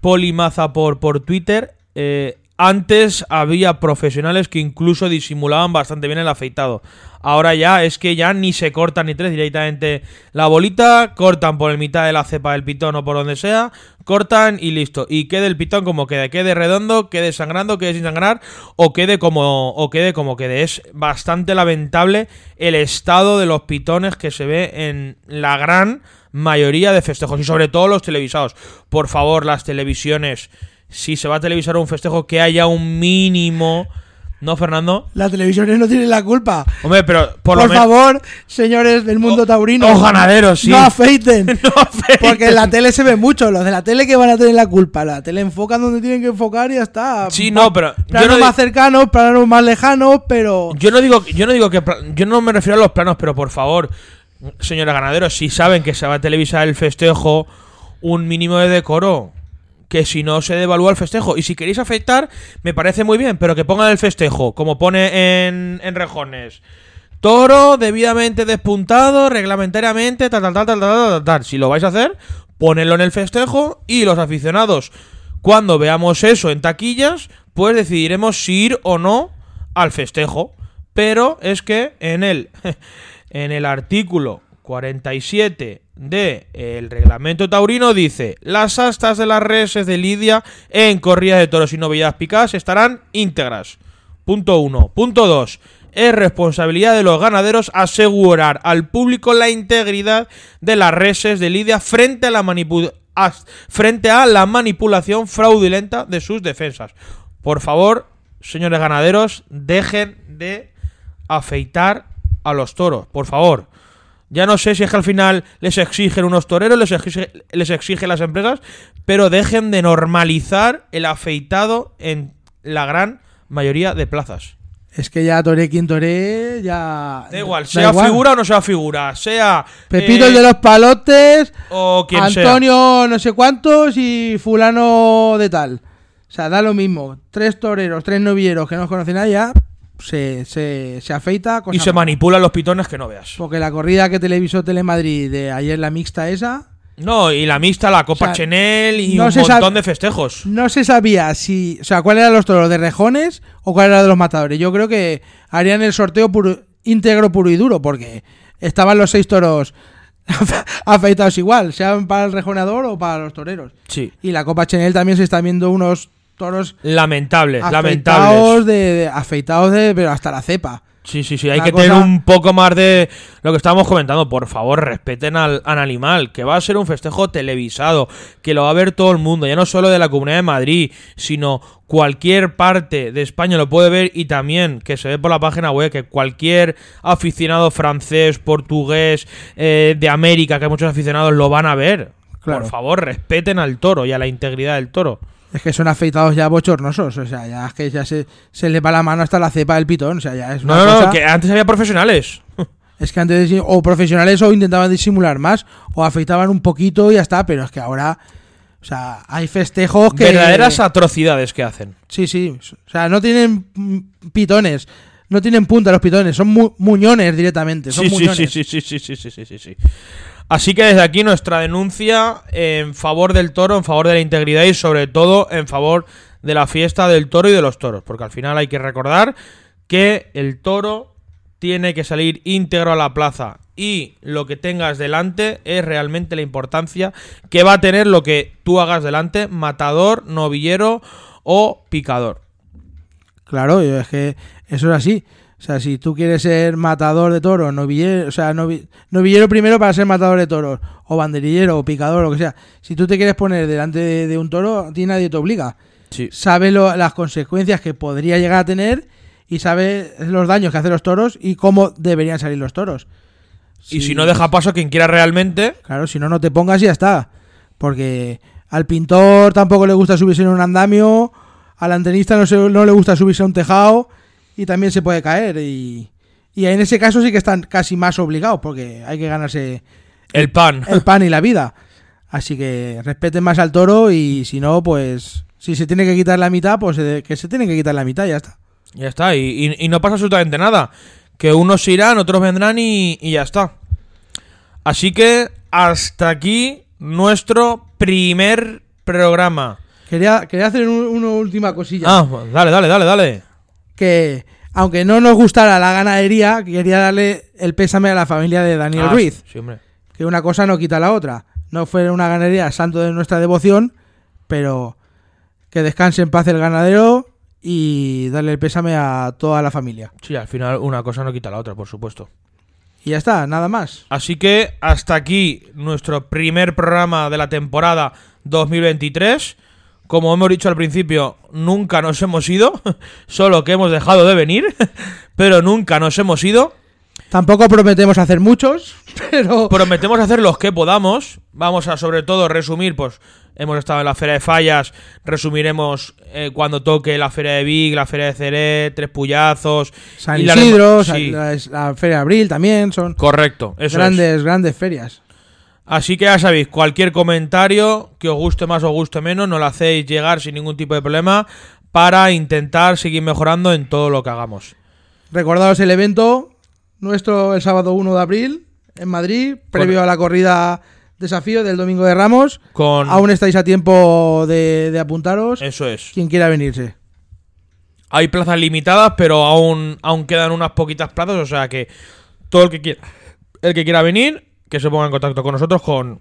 Speaker 1: Polimaza por, por Twitter, eh, antes había profesionales que incluso disimulaban bastante bien el afeitado. Ahora ya es que ya ni se cortan ni tres, directamente la bolita, cortan por el mitad de la cepa del pitón o por donde sea, cortan y listo. Y quede el pitón como quede, quede redondo, quede sangrando, quede sin sangrar o quede como o quede como quede. Es bastante lamentable el estado de los pitones que se ve en la gran mayoría de festejos y sobre todo los televisados. Por favor, las televisiones, si se va a televisar un festejo, que haya un mínimo No, Fernando.
Speaker 2: Las televisiones no tienen la culpa.
Speaker 1: Hombre, pero por,
Speaker 2: Por,
Speaker 1: lo menos.
Speaker 2: favor, señores del mundo
Speaker 1: O-
Speaker 2: taurino.
Speaker 1: o ganaderos, sí.
Speaker 2: No afeiten.
Speaker 1: No afeiten.
Speaker 2: Porque en la tele se ve mucho. Los de la tele que van a tener la culpa. La tele enfocan donde tienen que enfocar y ya está.
Speaker 1: Sí, no, pero yo
Speaker 2: Planos
Speaker 1: no,
Speaker 2: más cercanos, planos más lejanos, pero.
Speaker 1: yo no digo, yo no digo que, yo no me refiero a los planos, pero por favor, señores ganaderos, si saben que se va a televisar el festejo, un mínimo de decoro, que si no se devalúa el festejo. Y si queréis afectar, me parece muy bien, pero que pongan el festejo, como pone en, en rejones. Toro debidamente despuntado, reglamentariamente, tal, tal, tal, tal, tal, tal, tal. Si lo vais a hacer, ponedlo en el festejo y los aficionados, cuando veamos eso en taquillas, pues decidiremos si ir o no al festejo. Pero es que en el, en el artículo 47 de el reglamento taurino dice las astas de las reses de Lidia en corridas de toros y novedades picadas estarán íntegras. Punto 1. Punto 2. Es responsabilidad de los ganaderos asegurar al público la integridad de las reses de Lidia frente a la, frente a la manipulación fraudulenta de sus defensas. Por favor, señores ganaderos, dejen de afeitar a los toros, por favor. Ya no sé si es que al final les exigen unos toreros, les exige, les exigen las empresas, pero dejen de normalizar el afeitado en la gran mayoría de plazas.
Speaker 2: Es que ya Toré quien Toré, ya.
Speaker 1: Da igual, sea figura o no sea figura, sea
Speaker 2: Pepito
Speaker 1: eh,
Speaker 2: el de los palotes,
Speaker 1: o quien
Speaker 2: Antonio no sé cuántos y Fulano de tal. O sea, da lo mismo. Tres toreros, tres novilleros que no conocen a ya, se, se, se afeita. cosa
Speaker 1: Y se manipulan los pitones que no veas.
Speaker 2: Porque la corrida que televisó Telemadrid de ayer, la mixta esa,
Speaker 1: No, y la mixta, la Copa
Speaker 2: O sea,
Speaker 1: Chenel y
Speaker 2: no
Speaker 1: un montón de festejos.
Speaker 2: no se sabía si. O sea, cuál eran los toros de rejones o cuál era de los matadores. Yo creo que harían el sorteo puro, íntegro, puro y duro, porque estaban los seis toros afeitados igual, sean para el rejoneador o para los toreros.
Speaker 1: Sí.
Speaker 2: Y la Copa Chenel también se están viendo unos toros
Speaker 1: Lamentables,
Speaker 2: afeitados
Speaker 1: lamentables.
Speaker 2: de, de- afeitados de pero hasta la cepa.
Speaker 1: Sí, sí, sí, hay
Speaker 2: Una
Speaker 1: que
Speaker 2: cosa-
Speaker 1: tener un poco más de lo que estábamos comentando. Por favor, respeten al, al animal, que va a ser un festejo televisado, que lo va a ver todo el mundo, ya no solo de la Comunidad de Madrid, sino cualquier parte de España lo puede ver y también que se ve por la página web que cualquier aficionado francés, portugués, eh, de América, que hay muchos aficionados, lo van a ver.
Speaker 2: Claro.
Speaker 1: Por favor, respeten al toro y a la integridad del toro.
Speaker 2: Es que son afeitados ya bochornosos, o sea, ya es que ya se, se le va la mano hasta la cepa del pitón, o sea, ya es
Speaker 1: No,
Speaker 2: una
Speaker 1: no,
Speaker 2: cosa-
Speaker 1: no, que antes había profesionales.
Speaker 2: Es que antes o profesionales o intentaban disimular más, o afeitaban un poquito y ya está, pero es que ahora, o sea, hay festejos que...
Speaker 1: Verdaderas atrocidades que hacen.
Speaker 2: Sí, sí, o sea, no tienen pitones, no tienen punta los pitones, son mu- muñones directamente, son
Speaker 1: Sí, sí,
Speaker 2: muñones.
Speaker 1: sí, sí, sí, sí, sí, sí, sí, sí, sí. Así que desde aquí nuestra denuncia en favor del toro, en favor de la integridad y sobre todo en favor de la fiesta del toro y de los toros. Porque al final hay que recordar que el toro tiene que salir íntegro a la plaza y lo que tengas delante es realmente la importancia que va a tener lo que tú hagas delante, matador, novillero o picador.
Speaker 2: Claro, es que eso es así. O sea, si tú quieres ser matador de toros, novillero, o sea, novi- novillero primero para ser matador de toros, o banderillero, o picador, o lo que sea. Si tú te quieres poner delante de, de un toro, a ti nadie te obliga.
Speaker 1: Sí.
Speaker 2: Sabe lo- las consecuencias que podría llegar a tener y sabe los daños que hacen los toros y cómo deberían salir los toros.
Speaker 1: Y si no deja paso a quien quiera realmente,
Speaker 2: Claro, si no, no te pongas y ya está. Porque al pintor tampoco le gusta subirse en un andamio, al antenista no, se- no le gusta subirse a un tejado y también se puede caer. Y, y en ese caso sí que están casi más obligados porque hay que ganarse
Speaker 1: el pan.
Speaker 2: el pan y la vida. Así que respeten más al toro y si no, pues si se tiene que quitar la mitad, pues que se tiene que quitar la mitad ya está.
Speaker 1: Ya está, y, y- y no pasa absolutamente nada. Que unos se irán, otros vendrán y, y ya está. Así que hasta aquí nuestro primer programa.
Speaker 2: Quería, quería hacer un- una última cosilla.
Speaker 1: Ah, pues dale, dale, dale, dale.
Speaker 2: Que aunque no nos gustara la ganadería, quería darle el pésame a la familia de Daniel
Speaker 1: Ah,
Speaker 2: Ruiz,
Speaker 1: Sí,
Speaker 2: que una cosa no quita la otra. No fue una ganadería santo de nuestra devoción, pero que descanse en paz el ganadero y darle el pésame a toda la familia.
Speaker 1: Sí, al final una cosa no quita la otra, por supuesto.
Speaker 2: Y ya está, nada más.
Speaker 1: Así que hasta aquí nuestro primer programa de la temporada 2023 como hemos dicho al principio, nunca nos hemos ido, solo que hemos dejado de venir, pero nunca nos hemos ido.
Speaker 2: Tampoco prometemos hacer muchos, pero
Speaker 1: Prometemos hacer los que podamos. Vamos a sobre todo resumir, pues hemos estado en la Feria de Fallas, resumiremos eh, cuando toque la Feria de Vic, la Feria de Ceret, Tres Puyazos.
Speaker 2: San
Speaker 1: la-
Speaker 2: Isidro,
Speaker 1: Sí,
Speaker 2: la, la Feria de Abril también son
Speaker 1: correcto, eso es.
Speaker 2: grandes, grandes ferias.
Speaker 1: Así que ya sabéis, cualquier comentario que os guste más o os guste menos, nos lo hacéis llegar sin ningún tipo de problema para intentar seguir mejorando en todo lo que hagamos.
Speaker 2: Recordaros el evento nuestro el sábado 1 de abril en Madrid, previo a la corrida desafío del Domingo de Ramos.
Speaker 1: Con
Speaker 2: Aún estáis a tiempo de, de apuntaros.
Speaker 1: eso es.
Speaker 2: Quien quiera venirse.
Speaker 1: Hay plazas limitadas, pero aún, aún quedan unas poquitas plazas, o sea que todo el que quiera, el que quiera venir, que se ponga en contacto con nosotros con,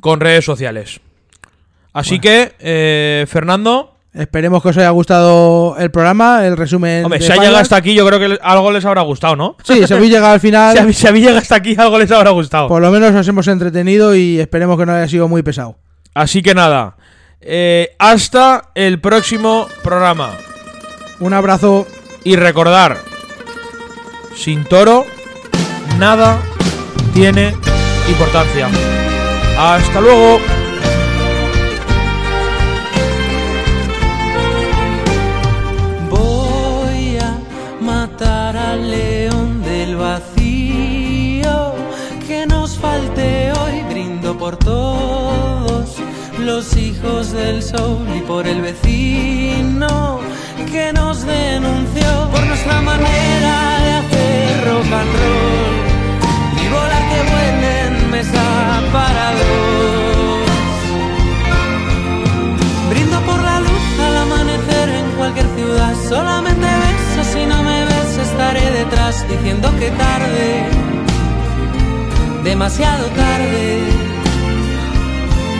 Speaker 1: con redes sociales. Así que, eh, Fernando,
Speaker 2: Esperemos que os haya gustado el programa, el resumen.
Speaker 1: hombre,
Speaker 2: de
Speaker 1: si ha llegado hasta aquí, yo creo que algo les habrá gustado, ¿no?
Speaker 2: Sí, si habéis llegado al final,
Speaker 1: Si habéis, si habéis llegado hasta aquí, algo les habrá gustado.
Speaker 2: por lo menos os hemos entretenido y esperemos que no haya sido muy pesado.
Speaker 1: Así que nada, eh, hasta el próximo programa.
Speaker 2: Un abrazo.
Speaker 1: Y recordar, sin toro, nada tiene importancia. Hasta luego.
Speaker 4: Voy a matar al león del vacío que nos falte hoy. Brindo por todos los hijos del sol y por el vecino que nos denunció por nuestra manera de hacer rock and roll. Mesa para. Brindo por la luz al amanecer en cualquier ciudad. Solamente beso, si no me ves estaré detrás diciendo que tarde, demasiado tarde.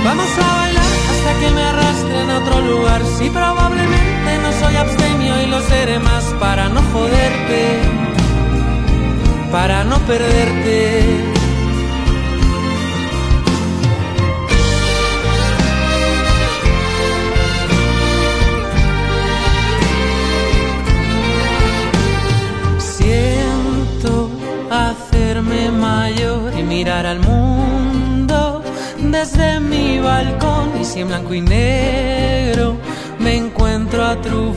Speaker 4: Vamos a bailar hasta que me arrastren a otro lugar. Si probablemente no soy abstemio y lo seré más para no joderte, para no perderte. Y mirar al mundo desde mi balcón. Y si en blanco y negro me encuentro a trufo